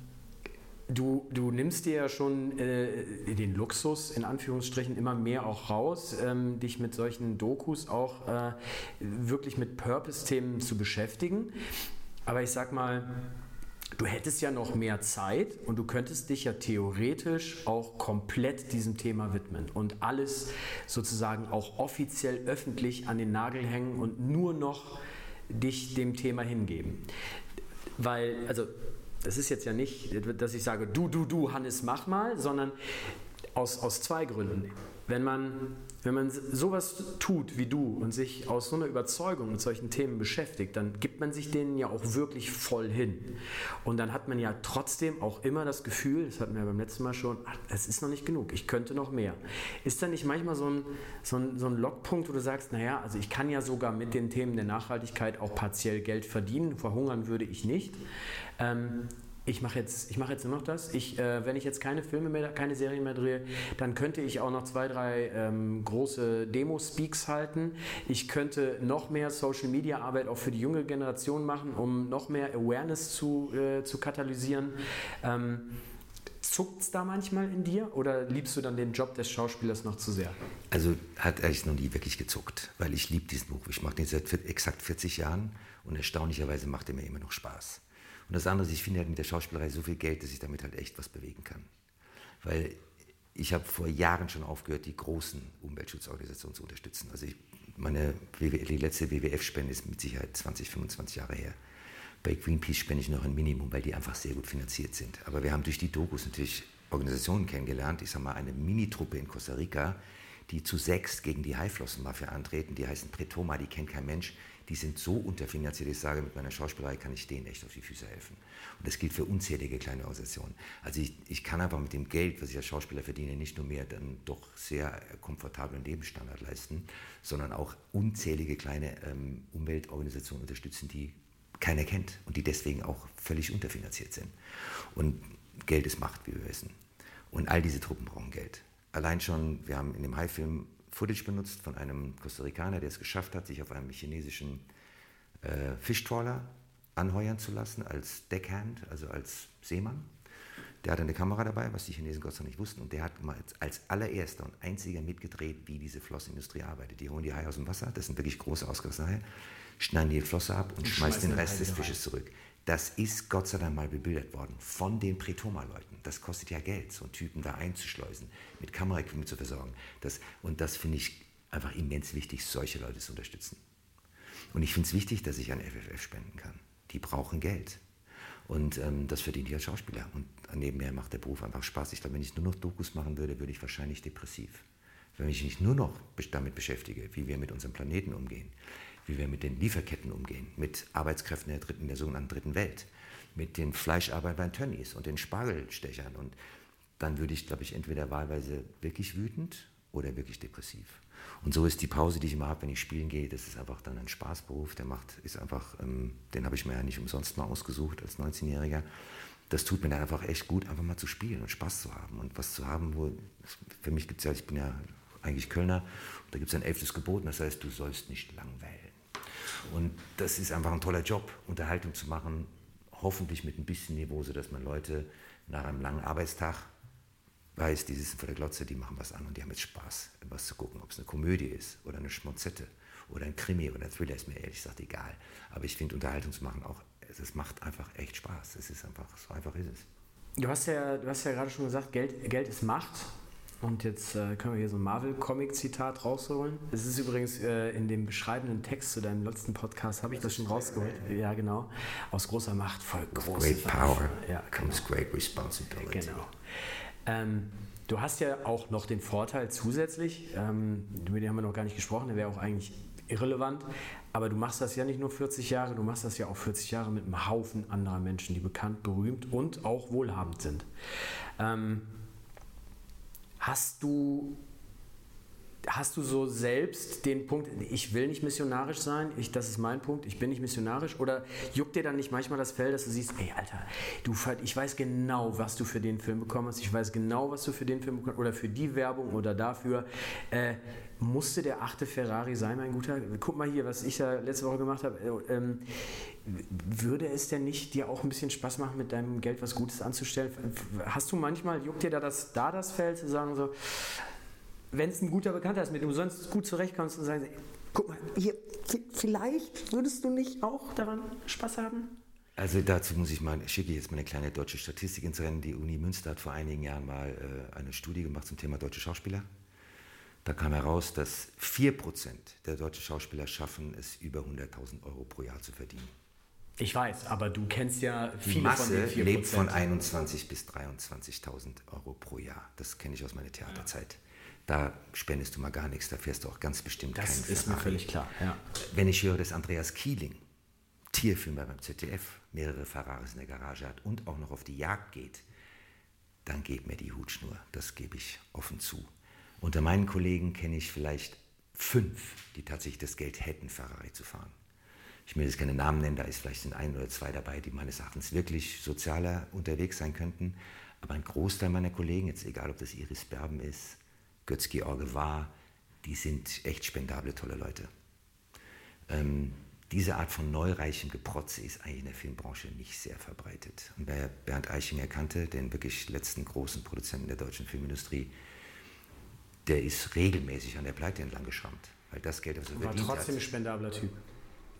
Du, du, nimmst dir ja schon äh, den Luxus in Anführungsstrichen immer mehr auch raus, ähm, dich mit solchen Dokus auch äh, wirklich mit Purpose-Themen zu beschäftigen. Aber ich sag mal, Du hättest ja noch mehr Zeit und du könntest dich ja theoretisch auch komplett diesem Thema widmen und alles sozusagen auch offiziell öffentlich an den Nagel hängen und nur noch dich dem Thema hingeben. Weil, also, das ist jetzt ja nicht, dass ich sage, du, du, du, Hannes, mach mal, sondern aus, aus zwei Gründen. Wenn man wenn man sowas tut wie du und sich aus so einer Überzeugung mit solchen Themen beschäftigt, dann gibt man sich denen ja auch wirklich voll hin. Und dann hat man ja trotzdem auch immer das Gefühl, das hatten wir ja beim letzten Mal schon, es ist noch nicht genug, ich könnte noch mehr. Ist da nicht manchmal so ein, so ein, so ein Lockpunkt, wo du sagst, naja, also ich kann ja sogar mit den Themen der Nachhaltigkeit auch partiell Geld verdienen, verhungern würde ich nicht. Ähm, ich mache jetzt, mach jetzt nur noch das. Ich, äh, wenn ich jetzt keine Filme mehr, keine Serien mehr drehe, dann könnte ich auch noch zwei, drei ähm, große Demo-Speaks halten. Ich könnte noch mehr Social-Media-Arbeit auch für die junge Generation machen, um noch mehr Awareness zu, äh, zu katalysieren. Ähm, Zuckt es da manchmal in dir oder liebst du dann den Job des Schauspielers noch zu sehr? Also hat eigentlich noch nie wirklich gezuckt, weil ich liebe diesen Beruf. Ich mache den seit exakt 40 Jahren und erstaunlicherweise macht er mir immer noch Spaß. Und das andere ist, ich finde halt mit der Schauspielerei so viel Geld, dass ich damit halt echt was bewegen kann. Weil ich habe vor Jahren schon aufgehört, die großen Umweltschutzorganisationen zu unterstützen. Also ich, meine die letzte WWF-Spende ist mit Sicherheit 20, 25 Jahre her. Bei Greenpeace spende ich noch ein Minimum, weil die einfach sehr gut finanziert sind. Aber wir haben durch die Dokus natürlich Organisationen kennengelernt. Ich sage mal, eine Minitruppe in Costa Rica, die zu sechs gegen die Haiflossenmafia antreten. Die heißen Pretoma, die kennt kein Mensch die sind so unterfinanziert, ich sage, mit meiner Schauspielerei kann ich denen echt auf die Füße helfen. Und das gilt für unzählige kleine Organisationen. Also ich, ich kann einfach mit dem Geld, was ich als Schauspieler verdiene, nicht nur mehr dann doch sehr komfortablen Lebensstandard leisten, sondern auch unzählige kleine ähm, Umweltorganisationen unterstützen, die keiner kennt und die deswegen auch völlig unterfinanziert sind. Und Geld ist Macht, wie wir wissen. Und all diese Truppen brauchen Geld. Allein schon, wir haben in dem High-Film Footage benutzt von einem Costa Ricaner, der es geschafft hat, sich auf einem chinesischen äh, Fischtrawler anheuern zu lassen als Deckhand, also als Seemann. Der hatte eine Kamera dabei, was die Chinesen Gott sei Dank nicht wussten. Und der hat mal als allererster und einziger mitgedreht, wie diese Flossindustrie arbeitet. Die holen die Haie aus dem Wasser, das sind wirklich große ausgelassene Haie, schneiden die Flosse ab und, und schmeißen den Rest des Fisches zurück. Das ist Gott sei Dank mal bebildert worden von den Pretoma-Leuten. Das kostet ja Geld, so einen Typen da einzuschleusen, mit Kameraequipment zu versorgen. Das, und das finde ich einfach immens wichtig, solche Leute zu unterstützen. Und ich finde es wichtig, dass ich an FFF spenden kann. Die brauchen Geld. Und ähm, das verdiene ich als Schauspieler. Und nebenher macht der Beruf einfach Spaß. Ich glaube, wenn ich nur noch Dokus machen würde, würde ich wahrscheinlich depressiv. Wenn ich mich nur noch damit beschäftige, wie wir mit unserem Planeten umgehen, wie wir mit den Lieferketten umgehen, mit Arbeitskräften der, dritten, der sogenannten dritten Welt, mit den Fleischarbeitern Tönnies und den Spargelstechern. Und dann würde ich, glaube ich, entweder wahlweise wirklich wütend oder wirklich depressiv. Und so ist die Pause, die ich immer habe, wenn ich spielen gehe, das ist einfach dann ein Spaßberuf. Der macht, ist einfach, ähm, den habe ich mir ja nicht umsonst mal ausgesucht als 19-Jähriger. Das tut mir dann einfach echt gut, einfach mal zu spielen und Spaß zu haben und was zu haben, wo, für mich gibt es ja, ich bin ja eigentlich Kölner, da gibt es ein elftes Gebot, das heißt, du sollst nicht langweilen. Und das ist einfach ein toller Job, Unterhaltung zu machen, hoffentlich mit ein bisschen Niveau, sodass man Leute nach einem langen Arbeitstag weiß, die sitzen vor der Glotze, die machen was an und die haben jetzt Spaß, was zu gucken, ob es eine Komödie ist oder eine Schmonzette oder ein Krimi oder ein Thriller, ist mir ehrlich gesagt egal. Aber ich finde Unterhaltung zu machen auch, es macht einfach echt Spaß. Es ist einfach, so einfach ist es. Du hast ja, du hast ja gerade schon gesagt, Geld, Geld ist Macht. Und jetzt äh, können wir hier so ein Marvel-Comic-Zitat rausholen. Es ist übrigens äh, in dem beschreibenden Text zu deinem letzten Podcast, habe ich das schon rausgeholt. Ja, genau. Aus großer Macht folgt große Great power ja, comes genau. great responsibility. Genau. Ähm, du hast ja auch noch den Vorteil zusätzlich, ähm, über den haben wir noch gar nicht gesprochen, der wäre auch eigentlich irrelevant, aber du machst das ja nicht nur 40 Jahre, du machst das ja auch 40 Jahre mit einem Haufen anderer Menschen, die bekannt, berühmt und auch wohlhabend sind. Ähm, Hast du, hast du so selbst den Punkt, ich will nicht missionarisch sein, ich, das ist mein Punkt, ich bin nicht missionarisch? Oder juckt dir dann nicht manchmal das Fell, dass du siehst, ey Alter, du, ich weiß genau, was du für den Film bekommen hast, ich weiß genau, was du für den Film bekommen hast, oder für die Werbung oder dafür. Äh, musste der achte Ferrari sein, mein Guter? Guck mal hier, was ich ja letzte Woche gemacht habe. Äh, ähm, würde es denn nicht dir auch ein bisschen Spaß machen, mit deinem Geld was Gutes anzustellen? Hast du manchmal, juckt dir da das, da das Feld zu sagen, so, wenn es ein guter Bekannter ist, mit dem du sonst gut zurechtkommst und sagst, guck mal, hier, vielleicht würdest du nicht auch daran Spaß haben? Also dazu muss ich mal, schicke ich jetzt mal eine kleine deutsche Statistik ins Rennen. Die Uni Münster hat vor einigen Jahren mal äh, eine Studie gemacht zum Thema deutsche Schauspieler. Da kam heraus, dass 4% der deutschen Schauspieler schaffen es, über 100.000 Euro pro Jahr zu verdienen. Ich weiß, aber du kennst ja viele Die Masse von den 4%. lebt von 21.000 bis 23.000 Euro pro Jahr. Das kenne ich aus meiner Theaterzeit. Da spendest du mal gar nichts, da fährst du auch ganz bestimmt das keinen ist mir völlig klar. Ja. Wenn ich höre, dass Andreas Kieling, Tierfilmer beim ZDF, mehrere Ferraris in der Garage hat und auch noch auf die Jagd geht, dann geht mir die Hutschnur. Das gebe ich offen zu. Unter meinen Kollegen kenne ich vielleicht fünf, die tatsächlich das Geld hätten, Ferrari zu fahren. Ich will jetzt keine Namen nennen, da ist vielleicht sind ein oder zwei dabei, die meines Erachtens wirklich sozialer unterwegs sein könnten. Aber ein Großteil meiner Kollegen, jetzt egal ob das Iris Berben ist, Götz-George war, die sind echt spendable, tolle Leute. Ähm, diese Art von neureichem Geprotze ist eigentlich in der Filmbranche nicht sehr verbreitet. Und wer Bernd Eichinger kannte, den wirklich letzten großen Produzenten der deutschen Filmindustrie, der ist regelmäßig an der Pleite entlang geschrammt. Weil das Geld, was er War trotzdem ein spendabler Typ.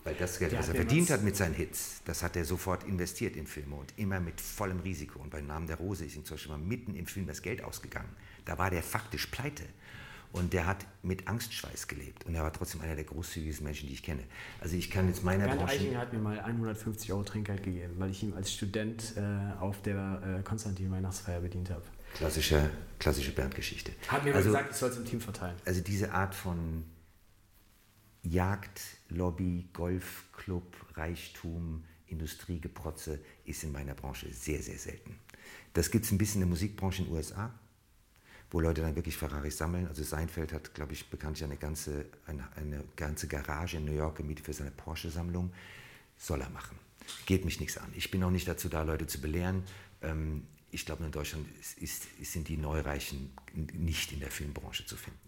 Weil das Geld, Der was er verdient hat mit seinen Hits, das hat er sofort investiert in Filme und immer mit vollem Risiko. Und bei Namen der Rose ist ihm zum Beispiel mal mitten im Film das Geld ausgegangen. Da war der faktisch pleite. Und der hat mit Angstschweiß gelebt. Und er war trotzdem einer der großzügigsten Menschen, die ich kenne. Also ich kann jetzt meiner Bernd Branche... Eichinger hat mir mal 150 Euro Trinkgeld gegeben, weil ich ihm als Student äh, auf der äh, Konstantin Weihnachtsfeier bedient habe. Klassische, klassische Bernd-Geschichte. Hat mir mal also, gesagt, ich soll es im Team verteilen. also diese Art von Jagd, Lobby, Golfclub, Reichtum, Industriegeprotze ist in meiner Branche sehr, sehr selten. Das gibt es ein bisschen in der Musikbranche in den USA, wo Leute dann wirklich Ferraris sammeln. Also Seinfeld hat, glaube ich, bekanntlich eine ganze, eine, eine ganze Garage in New York gemietet für seine Porsche-Sammlung. Soll er machen. Geht mich nichts an. Ich bin auch nicht dazu da, Leute zu belehren. Ähm, ich glaube, in Deutschland ist, ist, sind die Neureichen nicht in der Filmbranche zu finden.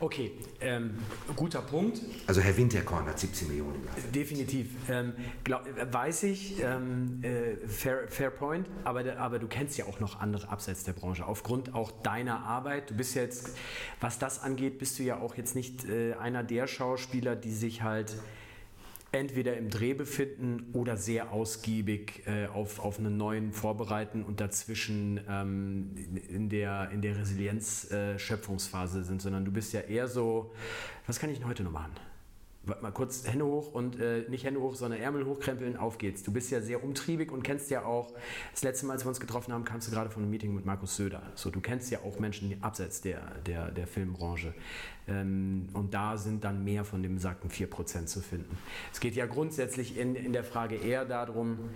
Okay, ähm, guter Punkt. Also Herr Winterkorn hat 17 Millionen. Definitiv. Ähm, glaub, weiß ich, ähm, äh, fair, fair point, aber, aber du kennst ja auch noch andere abseits der Branche. Aufgrund auch deiner Arbeit, du bist ja jetzt, was das angeht, bist du ja auch jetzt nicht äh, einer der Schauspieler, die sich halt entweder im Dreh befinden oder sehr ausgiebig äh, auf, auf einen neuen vorbereiten und dazwischen ähm, in der, in der Resilienz-Schöpfungsphase sind, sondern du bist ja eher so, was kann ich denn heute noch machen? Warte Mal kurz Hände hoch und äh, nicht Hände hoch, sondern Ärmel hochkrempeln, auf geht's. Du bist ja sehr umtriebig und kennst ja auch, das letzte Mal, als wir uns getroffen haben, kamst du gerade von einem Meeting mit Markus Söder. So, du kennst ja auch Menschen abseits der, der, der Filmbranche. Ähm, und da sind dann mehr von dem besagten 4% zu finden. Es geht ja grundsätzlich in, in der Frage eher darum,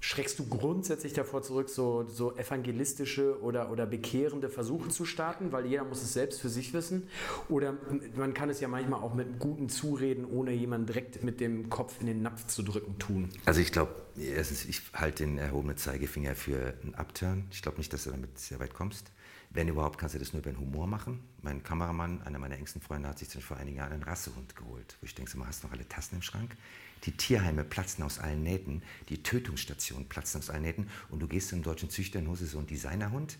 Schreckst du grundsätzlich davor zurück, so, so evangelistische oder, oder bekehrende Versuche zu starten, weil jeder muss es selbst für sich wissen? Oder man kann es ja manchmal auch mit guten Zureden, ohne jemanden direkt mit dem Kopf in den Napf zu drücken, tun. Also ich glaube, ich halte den erhobenen Zeigefinger für einen Upturn. Ich glaube nicht, dass du damit sehr weit kommst. Wenn überhaupt, kannst du das nur über den Humor machen. Mein Kameramann, einer meiner engsten Freunde, hat sich vor einigen Jahren einen Rassehund geholt. Wo ich denke, mal, hast du noch alle Tassen im Schrank? Die Tierheime platzen aus allen Nähten, die Tötungsstationen platzen aus allen Nähten und du gehst zum deutschen Züchter und holst so einen Designerhund.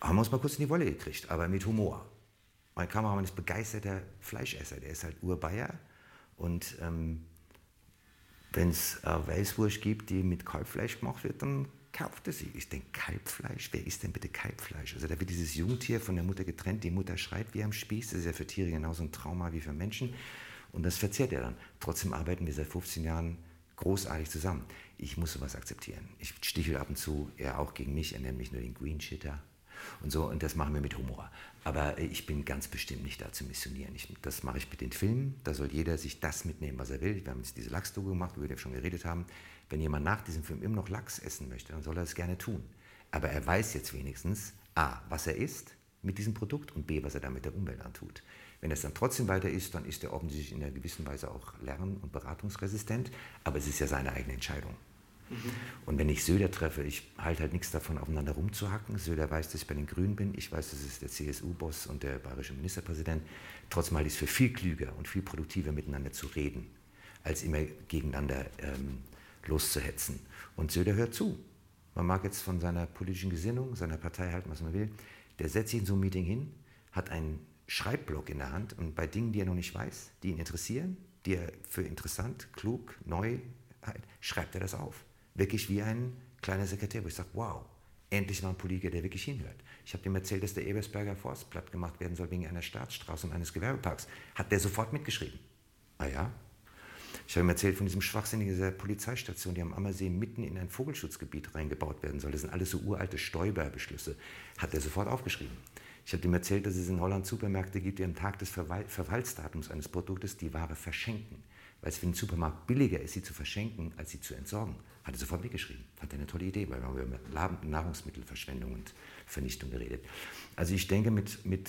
Haben wir uns mal kurz in die Wolle gekriegt, aber mit Humor. Mein Kameramann ist begeisterter Fleischesser, der ist halt Urbayer und ähm, wenn es äh, Weißwurst gibt, die mit Kalbfleisch gemacht wird, dann kauft er sie. Ich denke, Kalbfleisch? Wer isst denn bitte Kalbfleisch? Also da wird dieses Jungtier von der Mutter getrennt, die Mutter schreit wie am Spieß. Das ist ja für Tiere genauso ein Trauma wie für Menschen. Und das verzehrt er dann. Trotzdem arbeiten wir seit 15 Jahren großartig zusammen. Ich muss sowas akzeptieren. Ich stichel ab und zu, er auch gegen mich, er nennt mich nur den Green Shitter und so. Und das machen wir mit Humor. Aber äh, ich bin ganz bestimmt nicht da zu missionieren. Ich, das mache ich mit den Filmen. Da soll jeder sich das mitnehmen, was er will. Wir haben jetzt diese Lachsdoku gemacht, über die wir schon geredet haben. Wenn jemand nach diesem Film immer noch Lachs essen möchte, dann soll er es gerne tun. Aber er weiß jetzt wenigstens, a, was er isst mit diesem Produkt und b, was er damit der Umwelt antut. Wenn es dann trotzdem weiter ist, dann ist er offensichtlich in einer gewissen Weise auch lern- und beratungsresistent, aber es ist ja seine eigene Entscheidung. Und wenn ich Söder treffe, ich halte halt nichts davon, aufeinander rumzuhacken. Söder weiß, dass ich bei den Grünen bin. Ich weiß, das ist der CSU-Boss und der bayerische Ministerpräsident. Trotzdem halte ich es für viel klüger und viel produktiver, miteinander zu reden, als immer gegeneinander ähm, loszuhetzen. Und Söder hört zu. Man mag jetzt von seiner politischen Gesinnung, seiner Partei halten, was man will. Der setzt sich in so ein Meeting hin, hat einen Schreibblock in der Hand und bei Dingen, die er noch nicht weiß, die ihn interessieren, die er für interessant, klug, neu schreibt er das auf. Wirklich wie ein kleiner Sekretär, wo ich sage, wow, endlich mal ein Politiker, der wirklich hinhört. Ich habe ihm erzählt, dass der Ebersberger Forst platt gemacht werden soll wegen einer Staatsstraße und eines Gewerbeparks. Hat der sofort mitgeschrieben. Ah ja? Ich habe ihm erzählt von diesem schwachsinnigen Polizeistation, die am Ammersee mitten in ein Vogelschutzgebiet reingebaut werden soll. Das sind alles so uralte Stoiber-Beschlüsse. Hat er sofort aufgeschrieben. Ich habe ihm erzählt, dass es in Holland Supermärkte gibt, die am Tag des Verfallsdatums eines Produktes die Ware verschenken. Weil es für den Supermarkt billiger ist, sie zu verschenken, als sie zu entsorgen. Hat er sofort mitgeschrieben. Hat er eine tolle Idee, weil wir haben über Nahrungsmittelverschwendung und Vernichtung geredet. Also ich denke, mit, mit,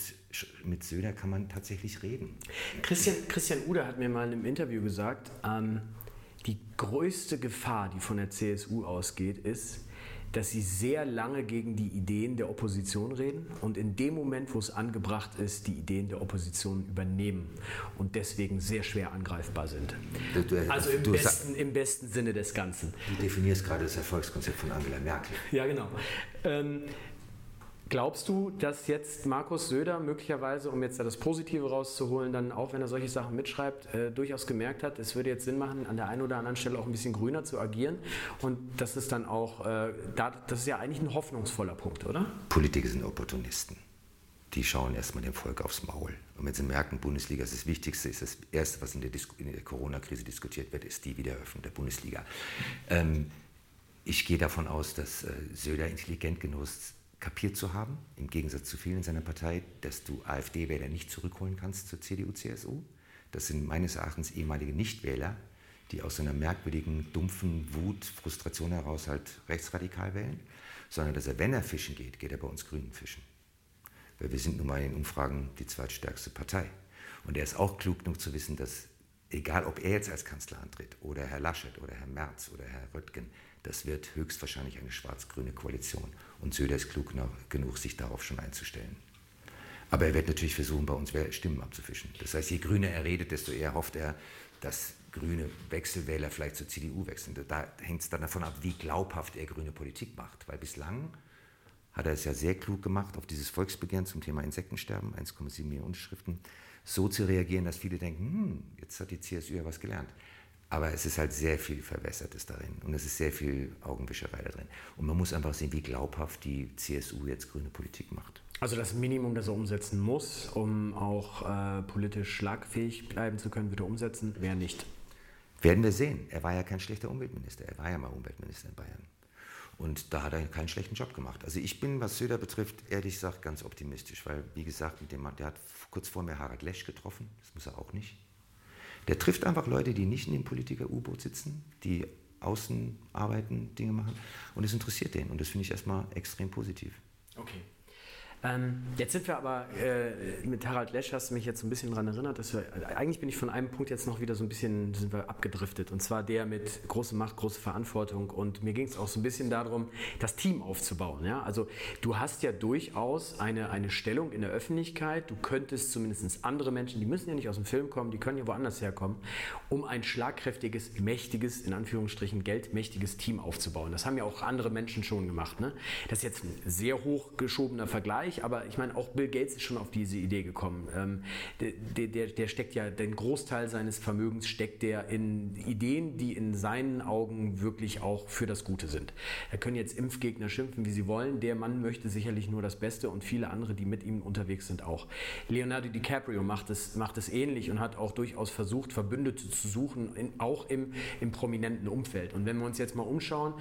mit Söder kann man tatsächlich reden. Christian, Christian Uder hat mir mal in einem Interview gesagt, ähm, die größte Gefahr, die von der CSU ausgeht, ist, dass sie sehr lange gegen die Ideen der Opposition reden und in dem Moment, wo es angebracht ist, die Ideen der Opposition übernehmen und deswegen sehr schwer angreifbar sind. Du, du, also im, besten, im besten Sinne des Ganzen. Du definierst gerade das Erfolgskonzept von Angela Merkel. Ja, genau. Ähm, Glaubst du, dass jetzt Markus Söder möglicherweise, um jetzt da das Positive rauszuholen, dann auch wenn er solche Sachen mitschreibt, äh, durchaus gemerkt hat, es würde jetzt Sinn machen, an der einen oder anderen Stelle auch ein bisschen grüner zu agieren und das ist dann auch, äh, da, das ist ja eigentlich ein hoffnungsvoller Punkt, oder? Politiker sind Opportunisten. Die schauen erstmal dem Volk aufs Maul. Und wenn sie merken, Bundesliga ist das Wichtigste, ist das Erste, was in der, der Corona-Krise diskutiert wird, ist die Wiedereröffnung der Bundesliga. Ähm, ich gehe davon aus, dass äh, Söder intelligent genug ist, kapiert zu haben, im Gegensatz zu vielen in seiner Partei, dass du AfD-Wähler nicht zurückholen kannst zur CDU-CSU. Das sind meines Erachtens ehemalige Nichtwähler, die aus einer merkwürdigen, dumpfen Wut, Frustration heraus halt rechtsradikal wählen, sondern dass er, wenn er fischen geht, geht er bei uns Grünen fischen. Weil wir sind nun mal in Umfragen die zweitstärkste Partei. Und er ist auch klug genug zu wissen, dass egal ob er jetzt als Kanzler antritt oder Herr Laschet oder Herr Merz oder Herr Röttgen, das wird höchstwahrscheinlich eine schwarz-grüne Koalition. Und Söder ist klug genug, sich darauf schon einzustellen. Aber er wird natürlich versuchen, bei uns Stimmen abzufischen. Das heißt, je grüner er redet, desto eher hofft er, dass grüne Wechselwähler vielleicht zur CDU wechseln. Da hängt es dann davon ab, wie glaubhaft er grüne Politik macht. Weil bislang hat er es ja sehr klug gemacht, auf dieses Volksbegehren zum Thema Insektensterben, 1,7 Millionen Unterschriften, so zu reagieren, dass viele denken, hm, jetzt hat die CSU ja was gelernt. Aber es ist halt sehr viel Verwässertes darin und es ist sehr viel Augenwischerei da drin. Und man muss einfach sehen, wie glaubhaft die CSU jetzt grüne Politik macht. Also das Minimum, das er umsetzen muss, um auch äh, politisch schlagfähig bleiben zu können, wird er umsetzen, wer nicht. Werden wir sehen. Er war ja kein schlechter Umweltminister. Er war ja mal Umweltminister in Bayern. Und da hat er keinen schlechten Job gemacht. Also ich bin, was Söder betrifft, ehrlich gesagt ganz optimistisch, weil, wie gesagt, mit dem, der hat kurz vor mir Harald Lesch getroffen. Das muss er auch nicht. Der trifft einfach Leute, die nicht in dem Politiker-U-Boot sitzen, die außen arbeiten, Dinge machen und es interessiert den und das finde ich erstmal extrem positiv. Okay. Ähm, jetzt sind wir aber äh, mit Harald Lesch, hast du mich jetzt so ein bisschen daran erinnert, dass wir, eigentlich bin ich von einem Punkt jetzt noch wieder so ein bisschen sind wir abgedriftet und zwar der mit große Macht, große Verantwortung und mir ging es auch so ein bisschen darum, das Team aufzubauen. Ja? Also du hast ja durchaus eine, eine Stellung in der Öffentlichkeit, du könntest zumindest andere Menschen, die müssen ja nicht aus dem Film kommen, die können ja woanders herkommen, um ein schlagkräftiges, mächtiges, in Anführungsstrichen geldmächtiges Team aufzubauen. Das haben ja auch andere Menschen schon gemacht. Ne? Das ist jetzt ein sehr hochgeschobener Vergleich, Bereich, aber ich meine, auch Bill Gates ist schon auf diese Idee gekommen. Ähm, der, der, der, steckt ja, den Großteil seines Vermögens steckt der in Ideen, die in seinen Augen wirklich auch für das Gute sind. Er können jetzt Impfgegner schimpfen, wie sie wollen. Der Mann möchte sicherlich nur das Beste und viele andere, die mit ihm unterwegs sind, auch. Leonardo DiCaprio macht es, macht es ähnlich und hat auch durchaus versucht, Verbündete zu suchen, in, auch im, im prominenten Umfeld. Und wenn wir uns jetzt mal umschauen,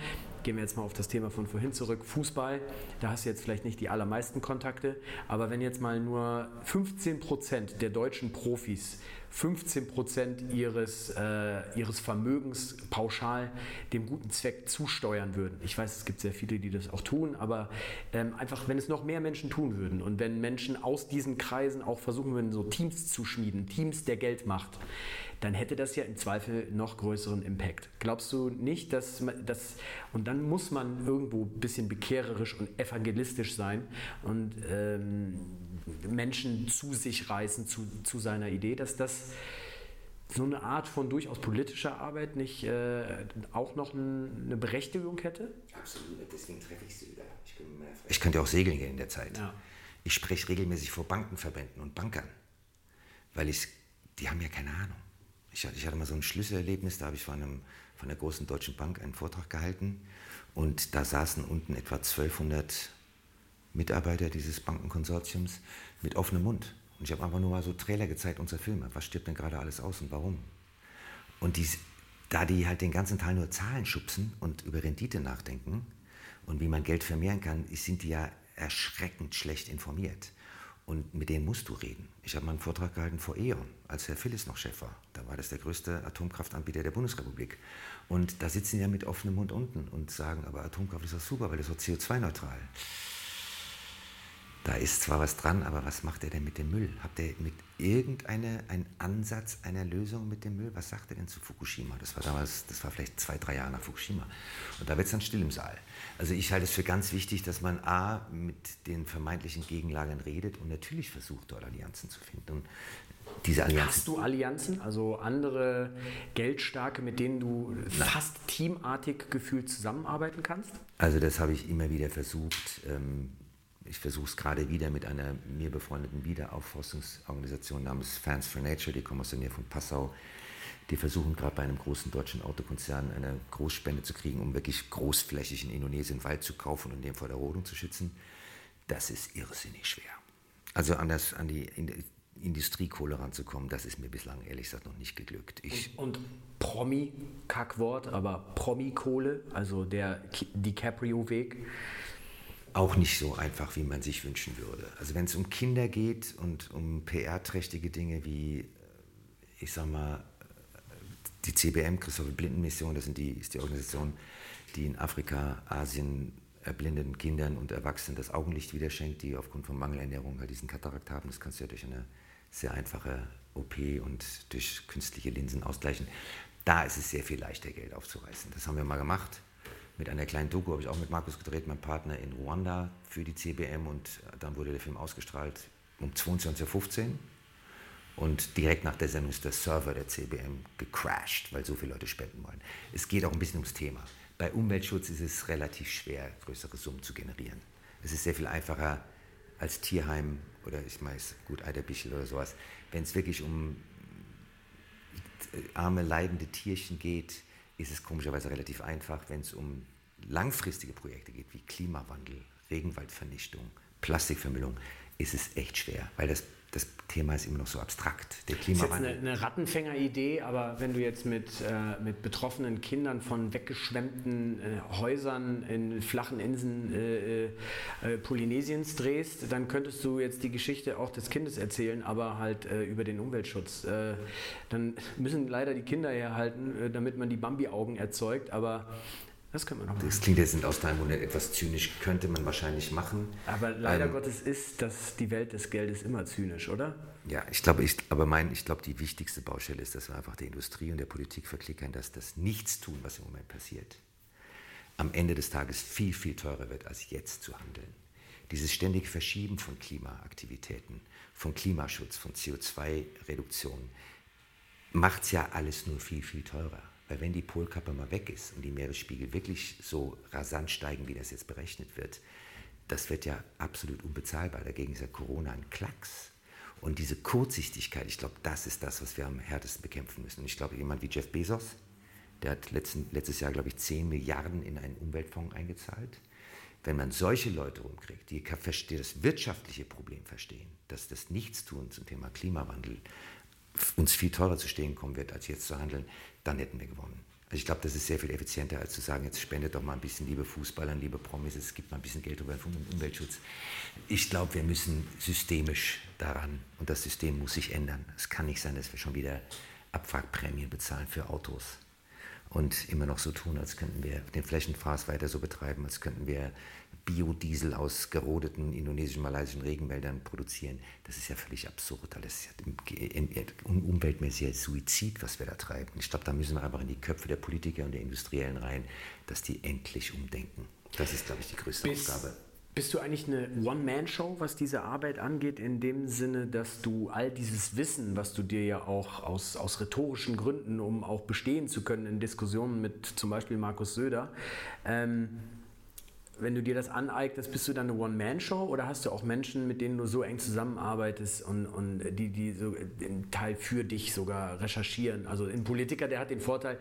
gehen wir jetzt mal auf das Thema von vorhin zurück, Fußball, da hast du jetzt vielleicht nicht die allermeisten Kontakte, aber wenn jetzt mal nur 15 Prozent der deutschen Profis 15 Prozent ihres, äh, ihres Vermögens pauschal dem guten Zweck zusteuern würden. Ich weiß, es gibt sehr viele, die das auch tun, aber ähm, einfach, wenn es noch mehr Menschen tun würden und wenn Menschen aus diesen Kreisen auch versuchen würden, so Teams zu schmieden, Teams der Geldmacht, dann hätte das ja im Zweifel noch größeren Impact. Glaubst du nicht, dass das und dann muss man irgendwo ein bisschen bekehrerisch und evangelistisch sein und ähm, Menschen zu sich reißen, zu, zu seiner Idee, dass das so eine Art von durchaus politischer Arbeit nicht äh, auch noch ein, eine Berechtigung hätte? Absolut, deswegen treffe ich sie wieder. Ich, ich könnte auch segeln gehen in der Zeit. Ja. Ich spreche regelmäßig vor Bankenverbänden und Bankern, weil ich, die haben ja keine Ahnung. Ich hatte, ich hatte mal so ein Schlüsselerlebnis, da habe ich von, einem, von einer großen deutschen Bank einen Vortrag gehalten und da saßen unten etwa 1200 Mitarbeiter dieses Bankenkonsortiums mit offenem Mund. Und ich habe einfach nur mal so Trailer gezeigt unserer Filme. Was stirbt denn gerade alles aus und warum? Und die, da die halt den ganzen Teil nur Zahlen schubsen und über Rendite nachdenken und wie man Geld vermehren kann, sind die ja erschreckend schlecht informiert. Und mit denen musst du reden. Ich habe mal einen Vortrag gehalten vor E.ON, als Herr Phillis noch Chef war. Da war das der größte Atomkraftanbieter der Bundesrepublik. Und da sitzen die ja mit offenem Mund unten und sagen, aber Atomkraft ist doch super, weil das ist CO2-neutral. Da ist zwar was dran, aber was macht er denn mit dem Müll? Habt ihr mit irgendeinem Ansatz einer Lösung mit dem Müll? Was sagt er denn zu Fukushima? Das war damals, das war vielleicht zwei, drei Jahre nach Fukushima. Und da wird es dann still im Saal. Also ich halte es für ganz wichtig, dass man A, mit den vermeintlichen Gegenlagern redet und natürlich versucht, dort Allianzen zu finden. Und diese Allianzen. Hast du Allianzen, also andere Geldstarke, mit denen du Nein. fast teamartig gefühlt zusammenarbeiten kannst? Also das habe ich immer wieder versucht. Ähm, ich versuche es gerade wieder mit einer mir befreundeten Wiederaufforstungsorganisation namens Fans for Nature, die kommen aus der Nähe von Passau. Die versuchen gerade bei einem großen deutschen Autokonzern eine Großspende zu kriegen, um wirklich großflächig in Indonesien Wald zu kaufen und den vor der Rodung zu schützen. Das ist irrsinnig schwer. Also an, das, an die Industriekohle ranzukommen, das ist mir bislang ehrlich gesagt noch nicht geglückt. Ich und, und Promi, Kackwort, aber Promi-Kohle, also der DiCaprio-Weg, auch nicht so einfach, wie man sich wünschen würde. Also wenn es um Kinder geht und um PR-trächtige Dinge wie, äh, ich sag mal, die CBM, Christopher Blinden Mission, das die, ist die Organisation, die in Afrika, Asien erblindeten Kindern und Erwachsenen das Augenlicht wieder schenkt, die aufgrund von Mangelernährung halt diesen Katarakt haben. Das kannst du ja durch eine sehr einfache OP und durch künstliche Linsen ausgleichen. Da ist es sehr viel leichter, Geld aufzureißen. Das haben wir mal gemacht mit einer kleinen Doku habe ich auch mit Markus gedreht, mein Partner in Ruanda für die CBM und dann wurde der Film ausgestrahlt um 22.15 Uhr und direkt nach der Sendung ist der Server der CBM gecrashed, weil so viele Leute spenden wollen. Es geht auch ein bisschen ums Thema. Bei Umweltschutz ist es relativ schwer, größere Summen zu generieren. Es ist sehr viel einfacher als Tierheim oder ich weiß, gut, Eiderbichel oder sowas. Wenn es wirklich um arme, leidende Tierchen geht, ist es komischerweise relativ einfach, wenn es um langfristige Projekte geht, wie Klimawandel, Regenwaldvernichtung, Plastikvermüllung, ist es echt schwer, weil das das Thema ist immer noch so abstrakt. Der Klimawandel. Das ist eine, eine Rattenfänger-Idee, aber wenn du jetzt mit, äh, mit betroffenen Kindern von weggeschwemmten äh, Häusern in flachen Inseln äh, äh, äh, Polynesiens drehst, dann könntest du jetzt die Geschichte auch des Kindes erzählen, aber halt äh, über den Umweltschutz. dann müssen leider die Kinder herhalten, damit man die Bambi-Augen erzeugt, aber das können wir noch machen. Das klingt jetzt aus deinem Mund etwas zynisch, könnte man wahrscheinlich machen. Aber leider ähm, Gottes ist das die Welt des Geldes immer zynisch, oder? Ja, ich glaube, ich, aber mein, ich glaube, die wichtigste Baustelle ist, dass wir einfach der Industrie und der Politik verklickern, dass das Nichtstun, was im Moment passiert, am Ende des Tages viel, viel teurer wird, als jetzt zu handeln. Dieses ständige Verschieben von Klimaaktivitäten, von Klimaschutz, von CO2-Reduktion, macht es ja alles nur viel, viel teurer. Weil wenn die Polkappe mal weg ist und die Meeresspiegel wirklich so rasant steigen, wie das jetzt berechnet wird, das wird ja absolut unbezahlbar. Dagegen ist ja Corona ein Klacks. Und diese Kurzsichtigkeit, ich glaube, das ist das, was wir am härtesten bekämpfen müssen. Und ich glaube, jemand wie Jeff Bezos, der hat letzten, letztes Jahr, glaube ich, 10 Milliarden in einen Umweltfonds eingezahlt. Wenn man solche Leute rumkriegt, die das wirtschaftliche Problem verstehen, dass das Nichtstun zum Thema Klimawandel uns viel teurer zu stehen kommen wird, als jetzt zu handeln, dann hätten wir gewonnen. Also ich glaube, das ist sehr viel effizienter, als zu sagen, jetzt spendet doch mal ein bisschen, liebe Fußballern, liebe Promis, es gibt mal ein bisschen Geld über den Umweltschutz. Ich glaube, wir müssen systemisch daran und das System muss sich ändern. Es kann nicht sein, dass wir schon wieder Abwrackprämien bezahlen für Autos und immer noch so tun, als könnten wir den Flächenfraß weiter so betreiben, als könnten wir Biodiesel aus gerodeten indonesischen, malaysischen Regenwäldern produzieren. Das ist ja völlig absurd. Das ist ja umweltmäßiger Suizid, was wir da treiben. Ich glaube, da müssen wir einfach in die Köpfe der Politiker und der Industriellen rein, dass die endlich umdenken. Das ist, glaube ich, die größte Bis Aufgabe. Bist du eigentlich eine One-Man-Show, was diese Arbeit angeht, in dem Sinne, dass du all dieses Wissen, was du dir ja auch aus, aus rhetorischen Gründen, um auch bestehen zu können in Diskussionen mit zum Beispiel Markus Söder, ähm, wenn du dir das aneignest, bist du dann eine One-Man-Show oder hast du auch Menschen, mit denen du so eng zusammenarbeitest und, und die, die so den Teil für dich sogar recherchieren? Also ein Politiker, der hat den Vorteil,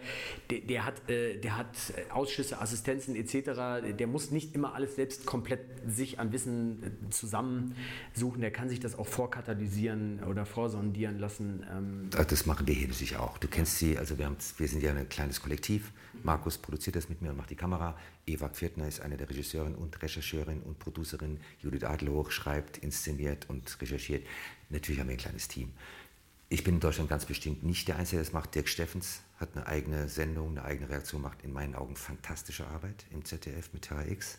der, der hat, äh, der hat Ausschüsse, Assistenzen etc., der muss nicht immer alles selbst komplett sich an Wissen äh, zusammensuchen, der kann sich das auch vorkatalysieren oder vorsondieren lassen. Ähm. Das machen wir hier natürlich auch. Du kennst sie, also wir, haben, wir sind ja ein kleines Kollektiv. Markus produziert das mit mir und macht die Kamera. Eva Pfirtner ist eine der Regisseurinnen und Rechercheurin und Producerin. Judith Adlerhoch schreibt, inszeniert und recherchiert. Natürlich haben wir ein kleines Team. Ich bin in Deutschland ganz bestimmt nicht der Einzige, der das macht. Dirk Steffens hat eine eigene Sendung, eine eigene Reaktion, macht in meinen Augen fantastische Arbeit im ZDF mit HX.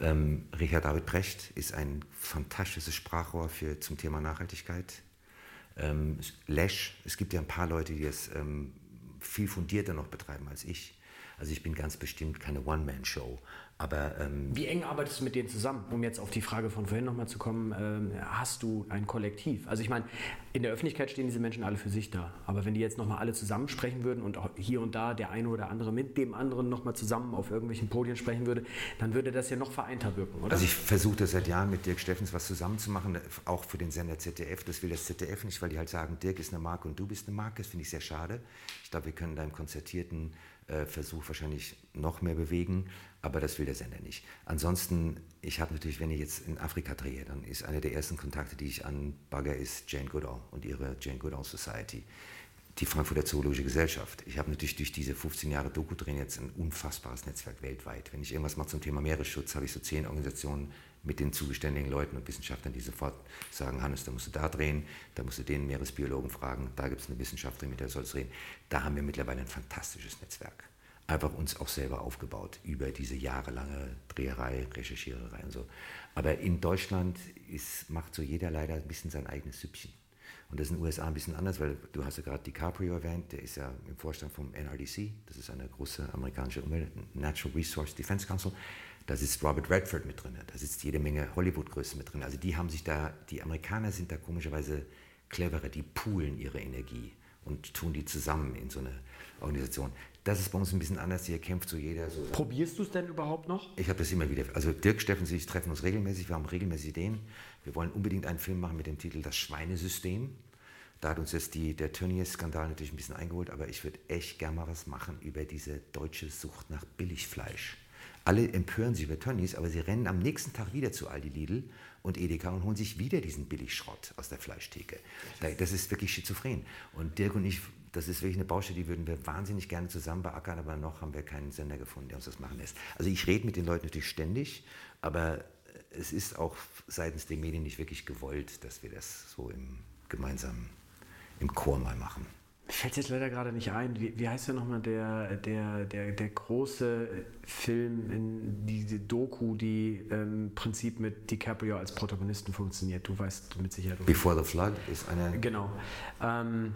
Ähm, Richard David Brecht ist ein fantastisches Sprachrohr für, zum Thema Nachhaltigkeit. Ähm, Lesch, es gibt ja ein paar Leute, die das ähm, viel fundierter noch betreiben als ich. Also ich bin ganz bestimmt keine One-Man-Show. Aber, ähm, Wie eng arbeitest du mit denen zusammen? Um jetzt auf die Frage von vorhin nochmal zu kommen, ähm, hast du ein Kollektiv? Also ich meine, in der Öffentlichkeit stehen diese Menschen alle für sich da. Aber wenn die jetzt nochmal alle zusammen sprechen würden und auch hier und da der eine oder andere mit dem anderen nochmal zusammen auf irgendwelchen Podien sprechen würde, dann würde das ja noch vereinter wirken, oder? Also ich versuche das seit Jahren mit Dirk Steffens was zusammenzumachen, auch für den Sender ZDF. Das will das ZDF nicht, weil die halt sagen, Dirk ist eine Marke und du bist eine Marke. Das finde ich sehr schade. Ich glaube, wir können da im konzertierten äh, Versuch wahrscheinlich noch mehr bewegen, aber das will der Sender nicht. Ansonsten, ich habe natürlich, wenn ich jetzt in Afrika drehe, dann ist einer der ersten Kontakte, die ich an Bagger ist Jane Goodall und ihre Jane Goodall Society, die Frankfurter Zoologische Gesellschaft. Ich habe natürlich durch diese 15 Jahre Doku-Drehen jetzt ein unfassbares Netzwerk weltweit. Wenn ich irgendwas mache zum Thema Meeresschutz, habe ich so zehn Organisationen mit den zugeständigen Leuten und Wissenschaftlern, die sofort sagen, Hannes, da musst du da drehen, da musst du den Meeresbiologen fragen, da gibt es eine Wissenschaftlerin, mit der sollst du reden. Da haben wir mittlerweile ein fantastisches Netzwerk. Einfach uns auch selber aufgebaut über diese jahrelange Dreherei, Recherchiererei und so. Aber in Deutschland ist, macht so jeder leider ein bisschen sein eigenes Süppchen. Und das ist in den USA ein bisschen anders, weil du hast ja gerade DiCaprio erwähnt, der ist ja im Vorstand vom NRDC, das ist eine große amerikanische Umwelt, Natural Resource Defense Council. Da sitzt Robert Redford mit drin, da sitzt jede Menge Hollywood-Größen mit drin. Also die haben sich da, die Amerikaner sind da komischerweise cleverer, die poolen ihre Energie und tun die zusammen in so eine Organisation. Das ist bei uns ein bisschen anders, hier kämpft so jeder. So Probierst du es denn überhaupt noch? Ich habe das immer wieder. Also Dirk, Steffen und ich treffen uns regelmäßig, wir haben regelmäßig Ideen. Wir wollen unbedingt einen Film machen mit dem Titel Das Schweinesystem. Da hat uns jetzt die, der Tönnies-Skandal natürlich ein bisschen eingeholt, aber ich würde echt gerne mal was machen über diese deutsche Sucht nach Billigfleisch. Alle empören sich über Tönnies, aber sie rennen am nächsten Tag wieder zu Aldi Lidl und Edeka und holen sich wieder diesen Billigschrott aus der Fleischtheke. Das ist wirklich schizophren. Und Dirk und ich, das ist wirklich eine Baustelle, die würden wir wahnsinnig gerne zusammen beackern, aber noch haben wir keinen Sender gefunden, der uns das machen lässt. Also ich rede mit den Leuten natürlich ständig, aber es ist auch seitens der Medien nicht wirklich gewollt, dass wir das so im gemeinsamen, im Chor mal machen. Mir fällt jetzt leider gerade nicht ein. Wie, wie heißt der nochmal der, der, der, der große Film, in diese Doku, die im Prinzip mit DiCaprio als Protagonisten funktioniert? Du weißt mit Sicherheit. Before the Flood ist eine. Genau. Ähm,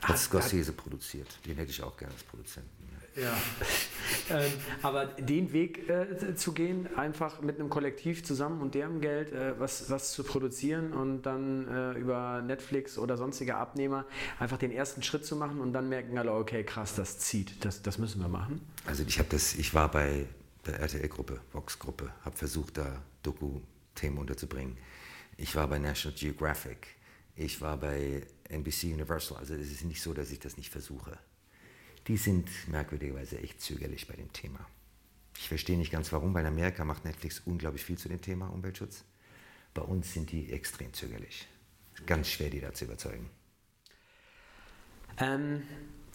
hat Scorsese produziert. Den hätte ich auch gerne als Produzenten. Ja. ähm, aber den Weg äh, zu gehen, einfach mit einem Kollektiv zusammen und deren Geld äh, was, was zu produzieren und dann äh, über Netflix oder sonstige Abnehmer einfach den ersten Schritt zu machen und dann merken alle, okay, krass, das zieht, das, das müssen wir machen. Also ich habe das, ich war bei der RTL-Gruppe, Vox-Gruppe, habe versucht, da Doku-Themen unterzubringen. Ich war bei National Geographic, ich war bei NBC Universal. Also es ist nicht so, dass ich das nicht versuche die sind merkwürdigerweise echt zögerlich bei dem Thema. Ich verstehe nicht ganz warum, weil in Amerika macht Netflix unglaublich viel zu dem Thema Umweltschutz. Bei uns sind die extrem zögerlich. Ganz schwer, die da zu überzeugen. Ähm,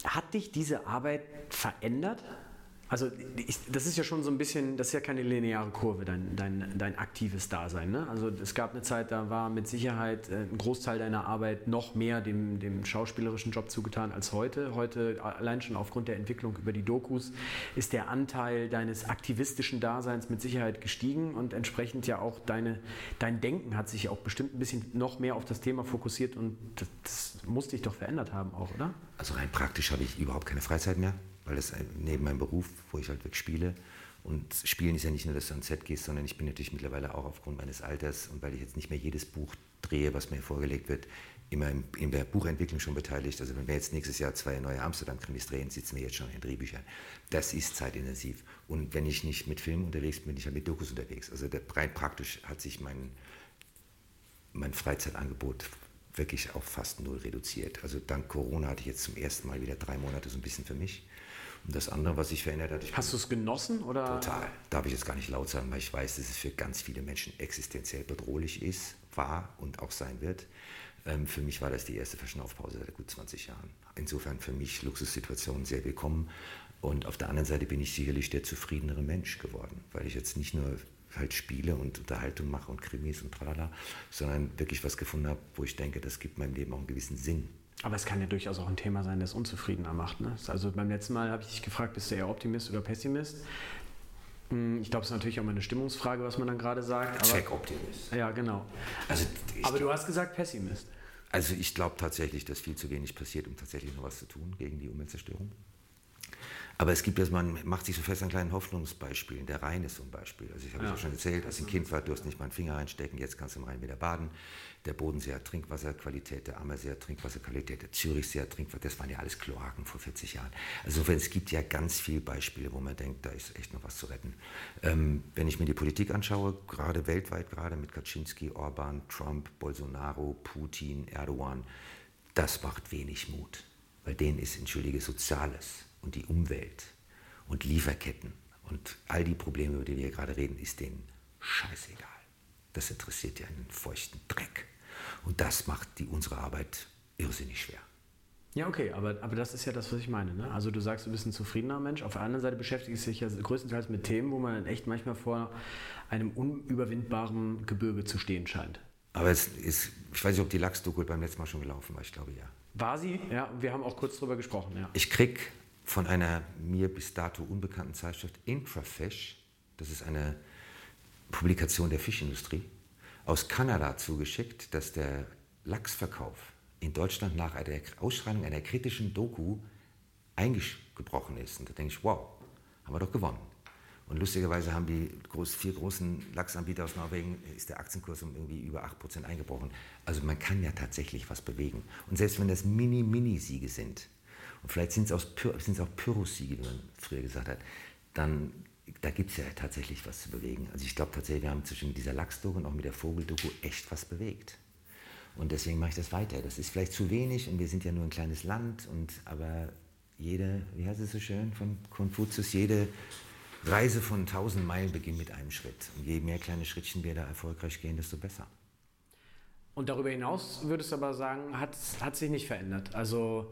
hat dich diese Arbeit verändert? Also ich, das ist ja schon so ein bisschen, das ist ja keine lineare Kurve, dein, dein, dein aktives Dasein. Ne? Also es gab eine Zeit, da war mit Sicherheit äh, ein Großteil deiner Arbeit noch mehr dem, dem schauspielerischen Job zugetan als heute. Heute, allein schon aufgrund der Entwicklung über die Dokus, ist der Anteil deines aktivistischen Daseins mit Sicherheit gestiegen und entsprechend ja auch deine, dein Denken hat sich auch bestimmt ein bisschen noch mehr auf das Thema fokussiert und das, das muss dich doch verändert haben auch, oder? Also rein praktisch habe ich überhaupt keine Freizeit mehr weil das neben meinem Beruf, wo ich halt wirklich spiele, und Spielen ist ja nicht nur, dass du ans Set gehst, sondern ich bin natürlich mittlerweile auch aufgrund meines Alters und weil ich jetzt nicht mehr jedes Buch drehe, was mir vorgelegt wird, immer in der Buchentwicklung schon beteiligt. Also wenn wir jetzt nächstes Jahr zwei neue Amsterdam-Krimis drehen, sitzen wir jetzt schon in Drehbüchern. Das ist zeitintensiv. Und wenn ich nicht mit Filmen unterwegs bin, bin ich ja mit Dokus unterwegs. Also rein praktisch hat sich mein, mein Freizeitangebot wirklich auf fast null reduziert. Also dank Corona hatte ich jetzt zum ersten Mal wieder drei Monate so ein bisschen für mich. Und das andere, was sich verändert hat. Hast du es genossen? Oder? Total. Darf ich jetzt gar nicht laut sagen, weil ich weiß, dass es für ganz viele Menschen existenziell bedrohlich ist, war und auch sein wird. Ähm, für mich war das die erste Verschnaufpause seit gut 20 Jahren. Insofern für mich Luxussituation sehr willkommen. Und auf der anderen Seite bin ich sicherlich der zufriedenere Mensch geworden, weil ich jetzt nicht nur halt spiele und Unterhaltung mache und Krimis und tralala, sondern wirklich was gefunden habe, wo ich denke, das gibt meinem Leben auch einen gewissen Sinn. Aber es kann ja durchaus auch ein Thema sein, das unzufriedener macht. Ne? Also beim letzten Mal habe ich dich gefragt, bist du eher Optimist oder Pessimist? Hm, ich glaube, es ist natürlich auch mal eine Stimmungsfrage, was man dann gerade sagt. Check Optimist. Ja, genau. Also, aber du hast gesagt Pessimist. Also ich glaube tatsächlich, dass viel zu wenig passiert, um tatsächlich noch was zu tun gegen die Umweltzerstörung. Aber es gibt das, man macht sich so fest an kleinen Hoffnungsbeispielen. Der Rhein ist so ein Beispiel. Also ich habe es ja schon erzählt, als ich ein Kind war, du hast nicht mal einen Finger reinstecken, jetzt kannst du im Rhein wieder baden. Der Bodensee hat Trinkwasserqualität, der Ammersee hat Trinkwasserqualität, der Zürichsee hat Trinkwasser, das waren ja alles Kloaken vor 40 Jahren. Also es gibt ja ganz viele Beispiele, wo man denkt, da ist echt noch was zu retten. Ähm, wenn ich mir die Politik anschaue, gerade weltweit gerade mit Kaczynski, Orban, Trump, Bolsonaro, Putin, Erdogan, das macht wenig Mut. Weil denen ist, entschuldige, Soziales und die Umwelt und Lieferketten und all die Probleme, über die wir hier gerade reden, ist denen scheißegal. Das interessiert ja einen feuchten Dreck. Und das macht die, unsere Arbeit irrsinnig schwer. Ja, okay, aber, aber das ist ja das, was ich meine. Ne? Also du sagst, du bist ein zufriedener Mensch. Auf der anderen Seite beschäftigst du dich ja größtenteils mit Themen, wo man dann echt manchmal vor einem unüberwindbaren Gebirge zu stehen scheint. Aber es ist, ich weiß nicht, ob die Lachsdoku beim letzten Mal schon gelaufen war. Ich glaube ja. War sie? Ja, wir haben auch kurz drüber gesprochen. Ja. Ich krieg von einer mir bis dato unbekannten Zeitschrift Intrafish, das ist eine Publikation der Fischindustrie, aus Kanada zugeschickt, dass der Lachsverkauf in Deutschland nach der Ausstrahlung einer kritischen Doku eingebrochen ist. Und da denke ich, wow, haben wir doch gewonnen. Und lustigerweise haben die groß, vier großen Lachsanbieter aus Norwegen, ist der Aktienkurs um irgendwie über 8% eingebrochen. Also man kann ja tatsächlich was bewegen. Und selbst wenn das Mini-Mini-Siege sind, und vielleicht sind es auch, Pyrrhussiege, wie man früher gesagt hat, dann da gibt es ja tatsächlich was zu bewegen. Also ich glaube tatsächlich, wir haben zwischen dieser Lachsdoku und auch mit der Vogeldoku echt was bewegt. Und deswegen mache ich das weiter. Das ist vielleicht zu wenig und wir sind ja nur ein kleines Land, und, aber jede, wie heißt es so schön von Konfuzius, jede Reise von tausend Meilen beginnt mit einem Schritt. Und je mehr kleine Schrittchen wir da erfolgreich gehen, desto besser. Und darüber hinaus würdest du aber sagen, hat, hat sich nicht verändert. Also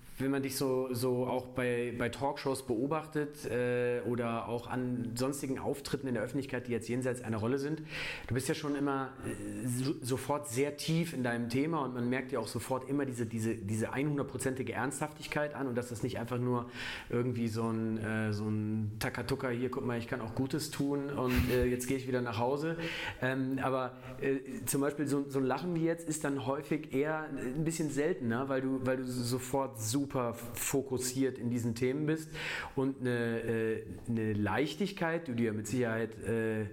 wenn man dich so, so auch bei, bei Talkshows beobachtet äh, oder auch an sonstigen Auftritten in der Öffentlichkeit, die jetzt jenseits einer Rolle sind, du bist ja schon immer äh, so, sofort sehr tief in deinem Thema und man merkt ja auch sofort immer diese, diese, diese 100%ige Ernsthaftigkeit an und dass das nicht einfach nur irgendwie so ein, äh, so ein Takatuka, hier guck mal, ich kann auch Gutes tun und äh, jetzt gehe ich wieder nach Hause. Ähm, aber äh, zum Beispiel so, so ein Lachen wie jetzt ist dann häufig eher ein bisschen seltener, weil du, weil du sofort super super fokussiert in diesen Themen bist und eine, äh, eine Leichtigkeit, du ja mit Sicherheit äh,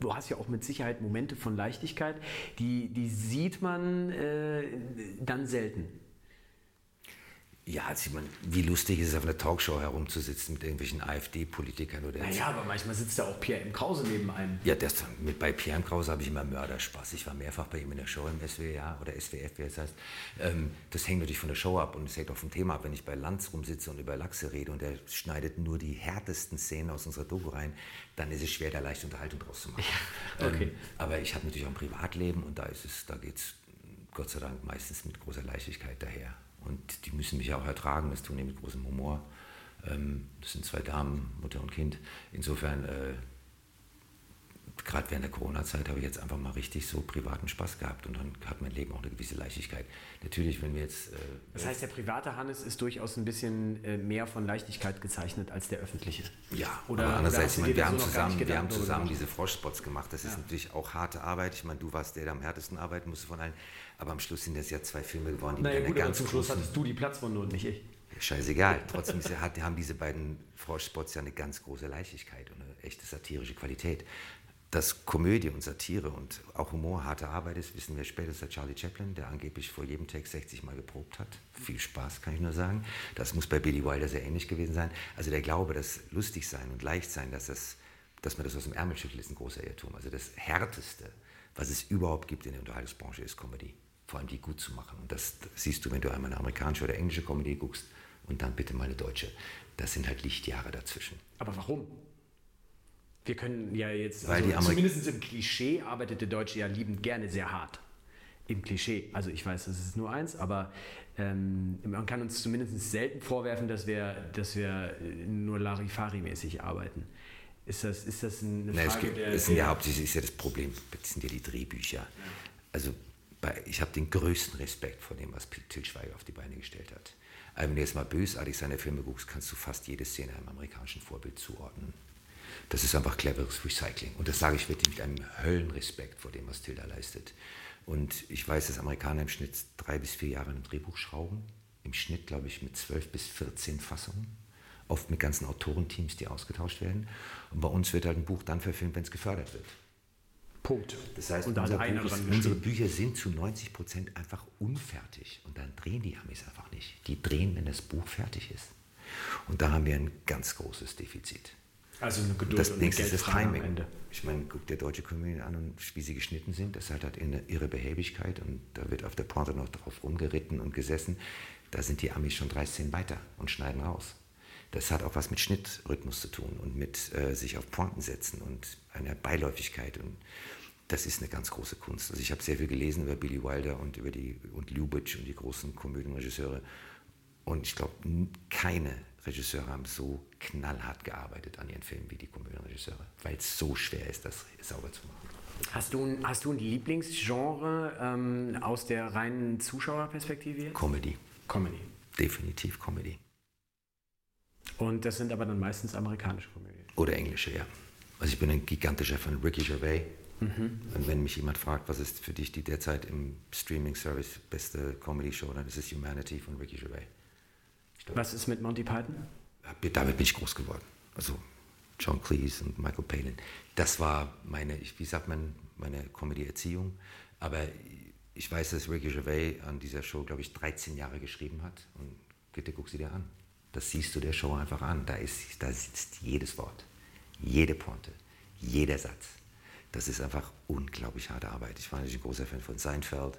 du hast ja auch mit Sicherheit Momente von Leichtigkeit, die, die sieht man äh, dann selten. Ja, also man, wie lustig ist es, auf einer Talkshow herumzusitzen mit irgendwelchen AfD-Politikern oder. Naja, aber manchmal sitzt ja auch Pierre M. Krause neben einem. Ja, das, mit, bei Pierre M. Krause habe ich immer Mörderspaß. Ich war mehrfach bei ihm in der Show im SWR oder SWF, wie es heißt. Ähm, das hängt natürlich von der Show ab und es hängt auch vom Thema ab. Wenn ich bei Lanz rumsitze und über Lachse rede und er schneidet nur die härtesten Szenen aus unserer Doku rein, dann ist es schwer, da leichte Unterhaltung draus zu machen. Ja, okay. ähm, aber ich habe natürlich auch ein Privatleben und da, da geht es Gott sei Dank meistens mit großer Leichtigkeit daher. Und die müssen mich auch ertragen, das tun die mit großem Humor. Ähm, das sind zwei Damen, Mutter und Kind. Insofern, äh, gerade während der Corona-Zeit habe ich jetzt einfach mal richtig so privaten Spaß gehabt und dann hat mein Leben auch eine gewisse Leichtigkeit. Natürlich, wenn wir jetzt. Äh, das heißt, der private Hannes ist durchaus ein bisschen äh, mehr von Leichtigkeit gezeichnet als der öffentliche. Ja, oder aber andererseits, ich meine, wir haben zusammen, wir haben zusammen diese Froschspots gemacht. Das ist ja. natürlich auch harte Arbeit. Ich meine, du warst der, der am härtesten arbeiten musste von allen. Aber am Schluss sind das ja zwei Filme geworden, die naja, mit gut, ganz zum Schluss hattest du die Platzwunde und nicht ich. Scheißegal. Trotzdem hat, haben diese beiden Froschspots ja eine ganz große Leichtigkeit und eine echte satirische Qualität. Dass Komödie und Satire und auch Humor harte Arbeit ist, wissen wir spätestens seit Charlie Chaplin, der angeblich vor jedem Text 60 Mal geprobt hat. Viel Spaß, kann ich nur sagen. Das muss bei Billy Wilder sehr ähnlich gewesen sein. Also der Glaube, dass lustig sein und leicht sein, dass, das, dass man das aus dem Ärmel schüttelt, ist ein großer Irrtum. Also das Härteste, was es überhaupt gibt in der Unterhaltungsbranche, ist Comedy. Vor allem die gut zu machen. Und das siehst du, wenn du einmal eine amerikanische oder englische Comedy guckst und dann bitte mal eine deutsche. Das sind halt Lichtjahre dazwischen. Aber warum? Wir können ja jetzt, Weil die also zumindest im Klischee arbeitet der Deutsche ja liebend gerne sehr hart. Im Klischee. Also ich weiß, das ist nur eins, aber ähm, man kann uns zumindest selten vorwerfen, dass wir, dass wir nur Larifari-mäßig arbeiten. Ist das, ist das eine Frage es gibt, der... Das sind ja hauptsächlich ist ja das Problem, das sind ja die Drehbücher. Also bei, ich habe den größten Respekt vor dem, was Til Schweiger auf die Beine gestellt hat. Wenn du jetzt mal bösartig seine Filme guckst, kannst du fast jede Szene einem amerikanischen Vorbild zuordnen. Das ist einfach cleveres Recycling. Und das sage ich wirklich mit einem Höllenrespekt vor dem, was Tilda leistet. Und ich weiß, dass Amerikaner im Schnitt drei bis vier Jahre ein Drehbuch schrauben. Im Schnitt, glaube ich, mit zwölf bis 14 Fassungen. Oft mit ganzen Autorenteams, die ausgetauscht werden. Und bei uns wird halt ein Buch dann verfilmt, wenn es gefördert wird. Punkt. Das heißt, unser Buch ist, unsere Bücher sind zu 90 Prozent einfach unfertig. Und dann drehen die Amis einfach nicht. Die drehen, wenn das Buch fertig ist. Und da haben wir ein ganz großes Defizit. Also eine Geduld das und nächste ist das Timing. Ich meine, guck dir deutsche Komödien an und wie sie geschnitten sind. Das hat halt ihre Behäbigkeit und da wird auf der Pointe noch drauf rumgeritten und gesessen. Da sind die Amis schon drei Szenen weiter und schneiden raus. Das hat auch was mit Schnittrhythmus zu tun und mit äh, sich auf Pointen setzen und einer Beiläufigkeit. Und das ist eine ganz große Kunst. Also ich habe sehr viel gelesen über Billy Wilder und über die und Lubitsch und die großen Komödienregisseure. Und ich glaube, keine Regisseure haben so knallhart gearbeitet an ihren Filmen wie die Komödienregisseure, weil es so schwer ist, das sauber zu machen. Hast du, ein, hast du ein Lieblingsgenre ähm, aus der reinen Zuschauerperspektive? Comedy. Comedy. Definitiv Comedy. Und das sind aber dann meistens amerikanische Komödien. Oder englische, ja. Also ich bin ein gigantischer von Ricky Gervais. Mhm. Und wenn mich jemand fragt, was ist für dich die derzeit im Streaming-Service beste Comedy-Show, dann ist es Humanity von Ricky Gervais. Was ist mit Monty Python? Damit bin ich groß geworden. Also John Cleese und Michael Palin. Das war meine, wie sagt man, meine Comedy-Erziehung. Aber ich weiß, dass Ricky Gervais an dieser Show, glaube ich, 13 Jahre geschrieben hat. Und bitte guck sie dir an. Das siehst du der Show einfach an. Da, ist, da sitzt jedes Wort, jede Pointe, jeder Satz. Das ist einfach unglaublich harte Arbeit. Ich war natürlich ein großer Fan von Seinfeld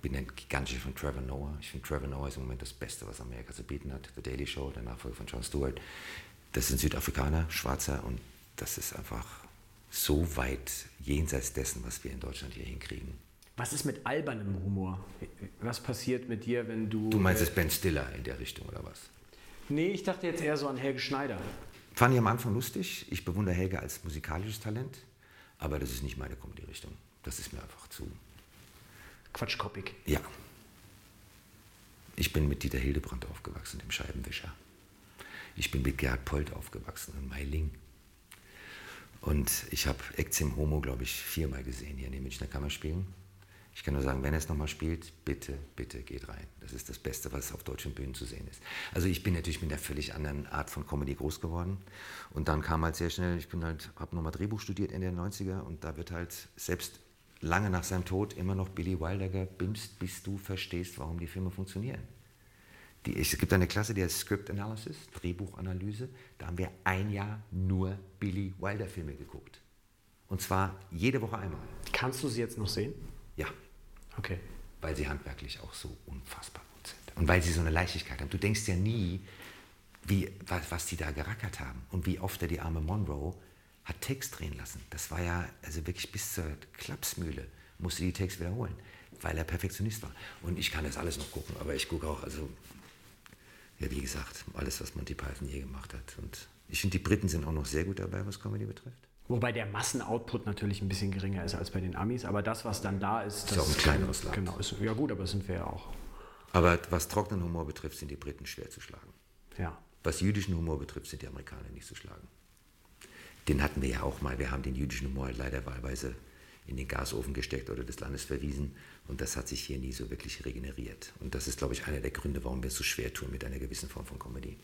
bin ein gigantischer von Trevor Noah. Ich finde, Trevor Noah ist im Moment das Beste, was Amerika zu bieten hat. The Daily Show, der Nachfolger von Jon Stewart. Das sind Südafrikaner, Schwarzer und das ist einfach so weit jenseits dessen, was wir in Deutschland hier hinkriegen. Was ist mit albernem Humor? Was passiert mit dir, wenn du. Du meinst es Ben Stiller in der Richtung oder was? Nee, ich dachte jetzt eher so an Helge Schneider. Fand ich am Anfang lustig. Ich bewundere Helge als musikalisches Talent, aber das ist nicht meine Comedy-Richtung. Das ist mir einfach zu quatschkoppig. Ja. Ich bin mit Dieter Hildebrand aufgewachsen, dem Scheibenwischer. Ich bin mit Gerhard Polt aufgewachsen in Meiling. Und ich habe Exim Homo, glaube ich, viermal gesehen hier in den Münchner Kammerspielen. Ich kann nur sagen, wenn er es nochmal spielt, bitte, bitte geht rein. Das ist das Beste, was auf deutschen Bühnen zu sehen ist. Also ich bin natürlich mit einer völlig anderen Art von Comedy groß geworden. Und dann kam halt sehr schnell, ich bin halt, habe nochmal Drehbuch studiert Ende der 90er und da wird halt selbst lange nach seinem Tod immer noch Billy Wilder gebimst, bis du verstehst, warum die Filme funktionieren. Die, es gibt eine Klasse, die heißt Script Analysis, Drehbuchanalyse. Da haben wir ein Jahr nur Billy Wilder Filme geguckt. Und zwar jede Woche einmal. Kannst du sie jetzt noch sehen? Ja. Okay. Weil sie handwerklich auch so unfassbar gut sind. Und weil sie so eine Leichtigkeit haben. Du denkst ja nie, wie, was, was die da gerackert haben und wie oft er die arme Monroe hat Text drehen lassen. Das war ja also wirklich bis zur Klapsmühle, musste die Text wiederholen, weil er Perfektionist war. Und ich kann das alles noch gucken, aber ich gucke auch, also, ja, wie gesagt, alles, was Monty Python je gemacht hat. Und ich finde, die Briten sind auch noch sehr gut dabei, was Comedy betrifft. Wobei der Massenoutput natürlich ein bisschen geringer ist als bei den Amis, aber das, was dann da ist, das ist auch ein kleineres Land. Genau, ist, ja gut, aber das sind wir ja auch. Aber was trockenen Humor betrifft, sind die Briten schwer zu schlagen. Ja. Was jüdischen Humor betrifft, sind die Amerikaner nicht zu schlagen den hatten wir ja auch mal. Wir haben den jüdischen Humor leider wahlweise in den Gasofen gesteckt oder des Landes verwiesen. Und das hat sich hier nie so wirklich regeneriert. Und das ist, glaube ich, einer der Gründe, warum wir es so schwer tun mit einer gewissen Form von Comedy.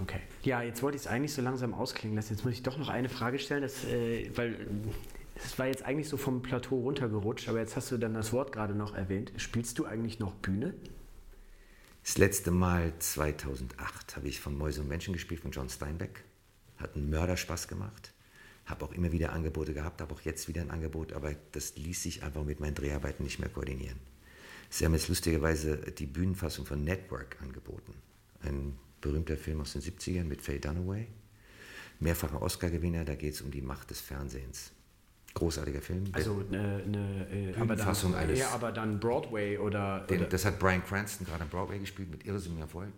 Okay. Ja, jetzt wollte ich es eigentlich so langsam ausklingen lassen. Jetzt muss ich doch noch eine Frage stellen, dass, äh, weil Das war jetzt eigentlich so vom Plateau runtergerutscht, aber jetzt hast du dann das Wort gerade noch erwähnt. Spielst du eigentlich noch Bühne? Das letzte Mal 2008 habe ich von Mäuse und Menschen gespielt, von John Steinbeck. Hat einen Mörderspaß gemacht. Habe auch immer wieder Angebote gehabt, habe auch jetzt wieder ein Angebot, aber das ließ sich einfach mit meinen Dreharbeiten nicht mehr koordinieren. Sie haben jetzt lustigerweise die Bühnenfassung von Network angeboten. Ein berühmter Film aus den 70ern mit Faye Dunaway. Mehrfacher Oscar-Gewinner, da geht es um die Macht des Fernsehens. Großartiger Film. Also eine, eine äh, aber dann, eines, ja, aber dann Broadway oder, den, oder, Das hat Brian Cranston gerade am Broadway gespielt mit irrsinnigem Erfolg.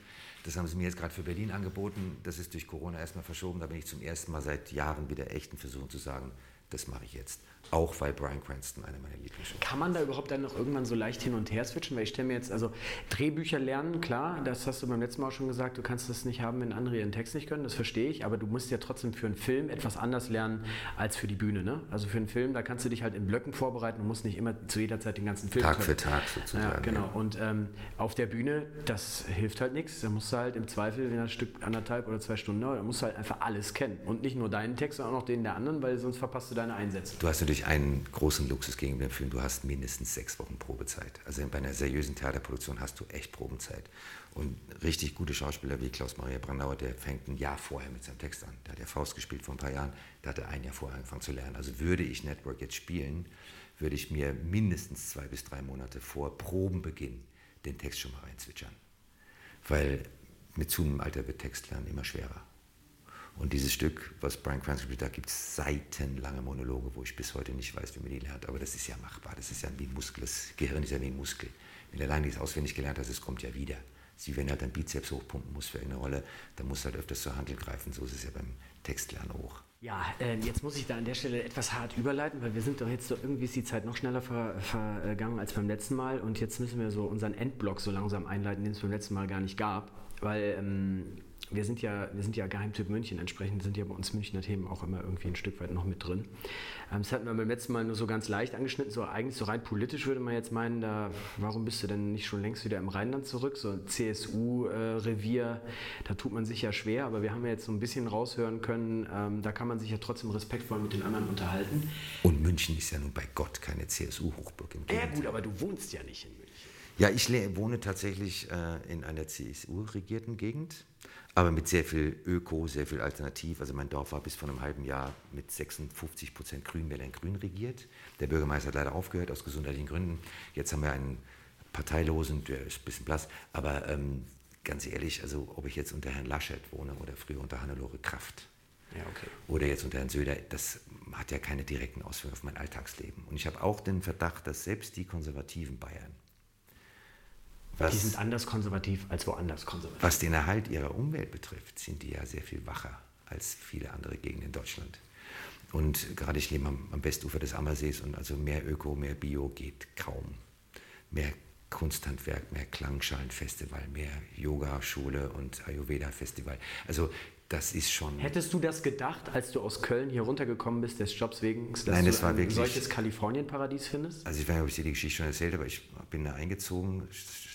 Das haben sie mir jetzt gerade für Berlin angeboten. Das ist durch Corona erstmal verschoben. Da bin ich zum ersten Mal seit Jahren wieder echten Versuchen zu sagen, das mache ich jetzt. Auch weil Brian Cranston einer meiner Lieblingsschauspieler Kann man da überhaupt dann noch irgendwann so leicht hin und her switchen? Weil ich stelle mir jetzt, also Drehbücher lernen, klar, das hast du beim letzten Mal auch schon gesagt, du kannst das nicht haben, wenn andere ihren Text nicht können, das verstehe ich, aber du musst ja trotzdem für einen Film etwas anders lernen als für die Bühne. Ne? Also für einen Film, da kannst du dich halt in Blöcken vorbereiten und musst nicht immer zu jeder Zeit den ganzen Film Tag können. für Tag sozusagen. Ja, genau. Und ähm, auf der Bühne, das hilft halt nichts. Da musst du halt im Zweifel, wenn ein Stück anderthalb oder zwei Stunden dauert, da musst du halt einfach alles kennen. Und nicht nur deinen Text, sondern auch noch den der anderen, weil sonst verpasst du deine Einsätze. Du hast natürlich einen großen Luxus gegenüber dem Film, du hast mindestens sechs Wochen Probezeit. Also bei einer seriösen Theaterproduktion hast du echt Probezeit. Und richtig gute Schauspieler wie Klaus-Maria Brandauer, der fängt ein Jahr vorher mit seinem Text an. Der hat ja Faust gespielt vor ein paar Jahren, der hatte ein Jahr vorher angefangen zu lernen. Also würde ich Network jetzt spielen, würde ich mir mindestens zwei bis drei Monate vor Probenbeginn den Text schon mal reinzwitschern. Weil mit zunehmendem Alter wird Textlernen immer schwerer. Und dieses Stück, was Brian Cranston spielt, da gibt es seitenlange Monologe, wo ich bis heute nicht weiß, wie man die lernt. Aber das ist ja machbar. Das ist ja wie ein Muskel. Das Gehirn ist ja wie ein Muskel. Wenn du lange nichts auswendig gelernt hast, es kommt ja wieder. Sie, wenn halt dein Bizeps hochpumpen musst für eine Rolle, dann musst du halt öfters zur Handel greifen. So ist es ja beim Textlernen hoch. Ja, äh, jetzt muss ich da an der Stelle etwas hart überleiten, weil wir sind doch jetzt so, irgendwie ist die Zeit noch schneller ver, vergangen als beim letzten Mal und jetzt müssen wir so unseren Endblock so langsam einleiten, den es beim letzten Mal gar nicht gab, weil ähm, wir sind ja, wir sind ja Geheimtipp München, entsprechend sind ja bei uns Münchner Themen auch immer irgendwie ein Stück weit noch mit drin. Ähm, das hatten wir beim letzten Mal nur so ganz leicht angeschnitten, so eigentlich so rein politisch würde man jetzt meinen, da, warum bist du denn nicht schon längst wieder im Rheinland zurück? So ein CSU-Revier, äh, da tut man sich ja schwer, aber wir haben ja jetzt so ein bisschen raushören können, ähm, da kann man sich ja trotzdem respektvoll mit den anderen unterhalten. Und München ist ja nun bei Gott keine CSU-Hochburg im Ja gut, aber du wohnst ja nicht in München. Ja, ich wohne tatsächlich äh, in einer CSU-regierten Gegend aber mit sehr viel Öko, sehr viel Alternativ. Also mein Dorf war bis vor einem halben Jahr mit 56 Prozent Grünwählern grün regiert. Der Bürgermeister hat leider aufgehört aus gesundheitlichen Gründen. Jetzt haben wir einen Parteilosen, der ist ein bisschen blass. Aber ähm, ganz ehrlich, also ob ich jetzt unter Herrn Laschet wohne oder früher unter Hannelore Kraft ja, okay. oder jetzt unter Herrn Söder, das hat ja keine direkten Auswirkungen auf mein Alltagsleben. Und ich habe auch den Verdacht, dass selbst die konservativen Bayern was, die sind anders konservativ als woanders konservativ. Was den Erhalt ihrer Umwelt betrifft, sind die ja sehr viel wacher als viele andere Gegenden in Deutschland. Und gerade ich lebe am, am Westufer des Ammersees und also mehr Öko, mehr Bio geht kaum. Mehr Kunsthandwerk, mehr Klangschalenfestival, mehr Yoga-Schule und Ayurveda-Festival. Also das ist schon. Hättest du das gedacht, als du aus Köln hier runtergekommen bist, des Jobs wegen, dass Nein, das du ein wirklich, solches Kalifornien-Paradies findest? Also ich weiß nicht, ob ich dir die Geschichte schon erzählt habe, aber ich bin da eingezogen,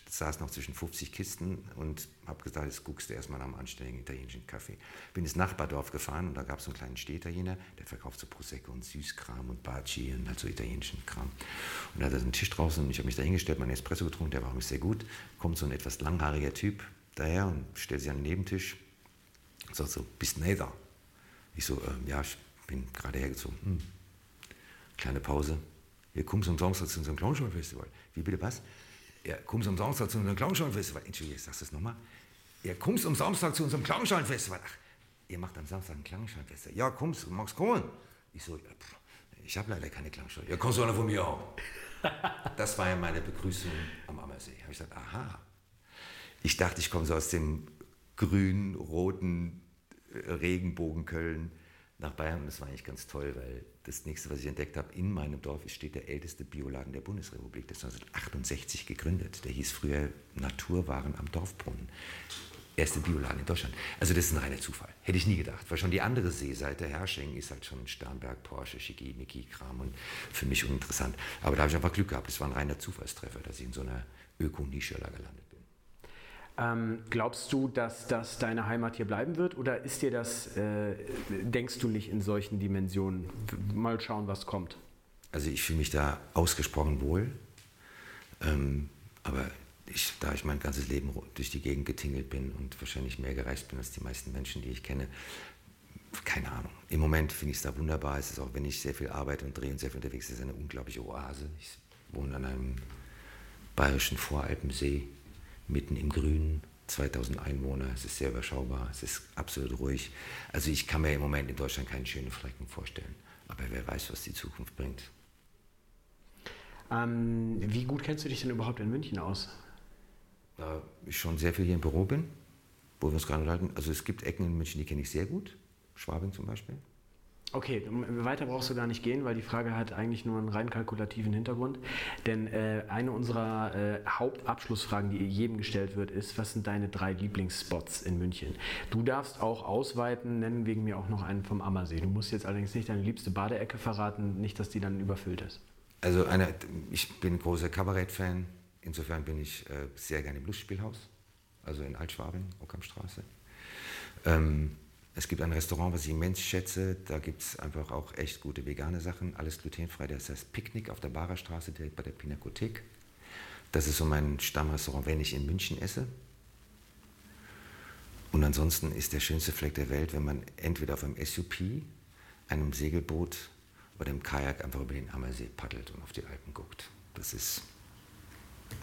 saß noch zwischen 50 Kisten und habe gesagt, jetzt guckst du erstmal nach einem anständigen italienischen Kaffee. Bin ins Nachbardorf gefahren und da gab es einen kleinen Städterjener, der verkauft so Prosecco und Süßkram und Baci und halt so italienischen Kram. Und da hat er so einen Tisch draußen und ich habe mich da hingestellt, meinen Espresso getrunken, der war auch sehr gut. Kommt so ein etwas langhaariger Typ daher und stellt sich an den Nebentisch und sagt so, bist du da? Ich so, äh, ja, ich bin gerade hergezogen. Hm. Kleine Pause. Hier kommst du am Samstag zu unserem Clownschau-Festival. Wie bitte was? Ja, kommst am Samstag zu unserem Clownschau-Festival. Entschuldigung, ich sag's das nochmal. Ja, kommst am Samstag zu unserem Clownschau-Festival. Ach, ihr macht am Samstag ein Clownschau-Festival. Ja, kommst du, magst kommen? Ich so, ja, pff, ich habe leider keine Klangschau. Ja, kommst du einer von mir auch? Das war ja meine Begrüßung am Ammersee. Habe ich gesagt, aha. Ich dachte, ich komme so aus dem grün-roten äh, Regenbogen Köln nach Bayern. Und das war eigentlich ganz toll, weil das nächste, was ich entdeckt habe, in meinem Dorf steht der älteste Bioladen der Bundesrepublik. Der ist 1968 gegründet. Der hieß früher Naturwaren am Dorfbrunnen. Erste Bioladen in Deutschland. Also das ist ein reiner Zufall. Hätte ich nie gedacht. Weil schon die andere Seeseite, Hersching, ist halt schon Sternberg, Porsche, Schickimicki-Kram und für mich uninteressant. Aber da habe ich einfach Glück gehabt. Es war ein reiner Zufallstreffer, dass ich in so einer Ökonische gelandet. Ähm, glaubst du, dass das deine Heimat hier bleiben wird oder ist dir das, äh, denkst du nicht in solchen Dimensionen? Mal schauen, was kommt. Also ich fühle mich da ausgesprochen wohl. Ähm, aber ich, da ich mein ganzes Leben durch die Gegend getingelt bin und wahrscheinlich mehr gereist bin als die meisten Menschen, die ich kenne, keine Ahnung. Im Moment finde ich es da wunderbar. Es ist auch, wenn ich sehr viel arbeite und drehe und sehr viel unterwegs bin, eine unglaubliche Oase. Ich wohne an einem bayerischen Voralpensee, mitten im Grünen, 2000 Einwohner. Es ist sehr überschaubar, es ist absolut ruhig. Also ich kann mir im Moment in Deutschland keinen schönen Flecken vorstellen. Aber wer weiß, was die Zukunft bringt. Ähm, wie gut kennst du dich denn überhaupt in München aus? Da ich schon sehr viel hier im Büro bin, wo wir uns gerade unterhalten. Also es gibt Ecken in München, die kenne ich sehr gut. Schwabing zum Beispiel. Okay, weiter brauchst du gar nicht gehen, weil die Frage hat eigentlich nur einen rein kalkulativen Hintergrund. Denn äh, eine unserer äh, Hauptabschlussfragen, die jedem gestellt wird, ist, was sind deine drei Lieblingsspots in München? Du darfst auch ausweiten, nennen wegen mir auch noch einen vom Ammersee. Du musst jetzt allerdings nicht deine liebste Badeecke verraten, nicht, dass die dann überfüllt ist. Also eine, ich bin großer Kabarett-Fan. Insofern bin ich äh, sehr gerne im Lustspielhaus, also in Altschwabing, Ockhamstraße. Ähm, es gibt ein Restaurant, was ich immens schätze. Da gibt es einfach auch echt gute vegane Sachen, alles glutenfrei. Das heißt Picknick auf der Barerstraße, direkt bei der Pinakothek. Das ist so mein Stammrestaurant, wenn ich in München esse. Und ansonsten ist der schönste Fleck der Welt, wenn man entweder auf einem SUP, einem Segelboot oder im Kajak einfach über den Ammersee paddelt und auf die Alpen guckt. Das ist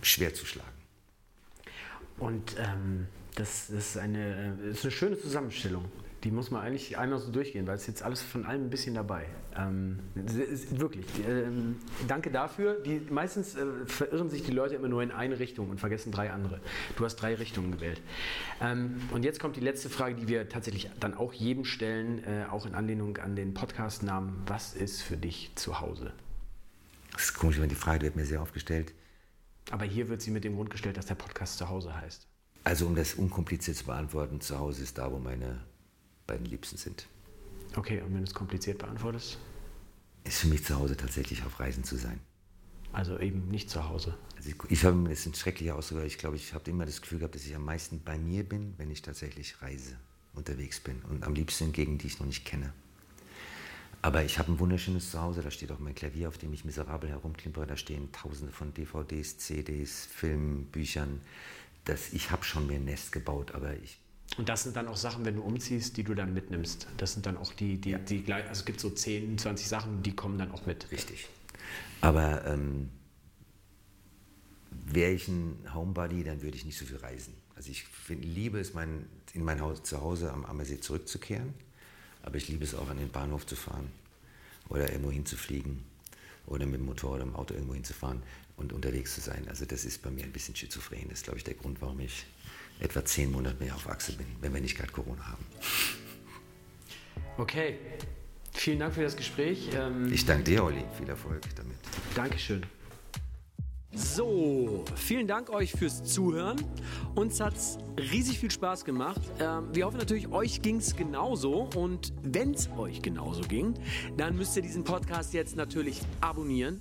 schwer zu schlagen. Und ähm, das, ist eine, das ist eine schöne Zusammenstellung. Die muss man eigentlich einmal so durchgehen, weil es jetzt alles von allem ein bisschen dabei. Ähm, wirklich. Ähm, danke dafür. Die, meistens äh, verirren sich die Leute immer nur in eine Richtung und vergessen drei andere. Du hast drei Richtungen gewählt. Ähm, und jetzt kommt die letzte Frage, die wir tatsächlich dann auch jedem stellen, äh, auch in Anlehnung an den Podcast-Namen. Was ist für dich zu Hause? Das ist komisch, wenn die Frage wird mir sehr aufgestellt. Aber hier wird sie mit dem Grund gestellt, dass der Podcast zu Hause heißt. Also um das unkompliziert zu beantworten, zu Hause ist da, wo meine beiden Liebsten sind. Okay, und wenn du es kompliziert beantwortest? Ist für mich zu Hause tatsächlich auf Reisen zu sein. Also eben nicht zu Hause. Also ich, ich habe, das ist ein schrecklicher Ausdruck, ich glaube, ich habe immer das Gefühl gehabt, dass ich am meisten bei mir bin, wenn ich tatsächlich reise, unterwegs bin. Und am liebsten in Gegenden, die ich noch nicht kenne. Aber ich habe ein wunderschönes Zuhause, da steht auch mein Klavier, auf dem ich miserabel herumklimpere. Da stehen tausende von DVDs, CDs, Filmen, Büchern. Das, ich habe schon mir ein Nest gebaut, aber ich und das sind dann auch Sachen, wenn du umziehst, die du dann mitnimmst. Das sind dann auch die, die, ja. die also es gibt so 10, 20 Sachen, die kommen dann auch mit. Richtig. Aber ähm, wäre ich ein Homebody, dann würde ich nicht so viel reisen. Also ich find, liebe es, mein, in mein Haus zu Hause am Ammersee zurückzukehren, aber ich liebe es auch, an den Bahnhof zu fahren oder irgendwo hinzufliegen oder mit dem Motorrad oder dem Auto irgendwo hinzufahren und unterwegs zu sein. Also das ist bei mir ein bisschen schizophren. Das ist, glaube ich, der Grund, warum ich etwa zehn Monate mehr auf Achse bin, wenn wir nicht gerade Corona haben. Okay. Vielen Dank für das Gespräch. Ähm ich danke dir, Olli. Viel Erfolg damit. Dankeschön. So, vielen Dank euch fürs Zuhören. Uns hat es riesig viel Spaß gemacht. Ähm, wir hoffen natürlich, euch ging es genauso. Und wenn es euch genauso ging, dann müsst ihr diesen Podcast jetzt natürlich abonnieren.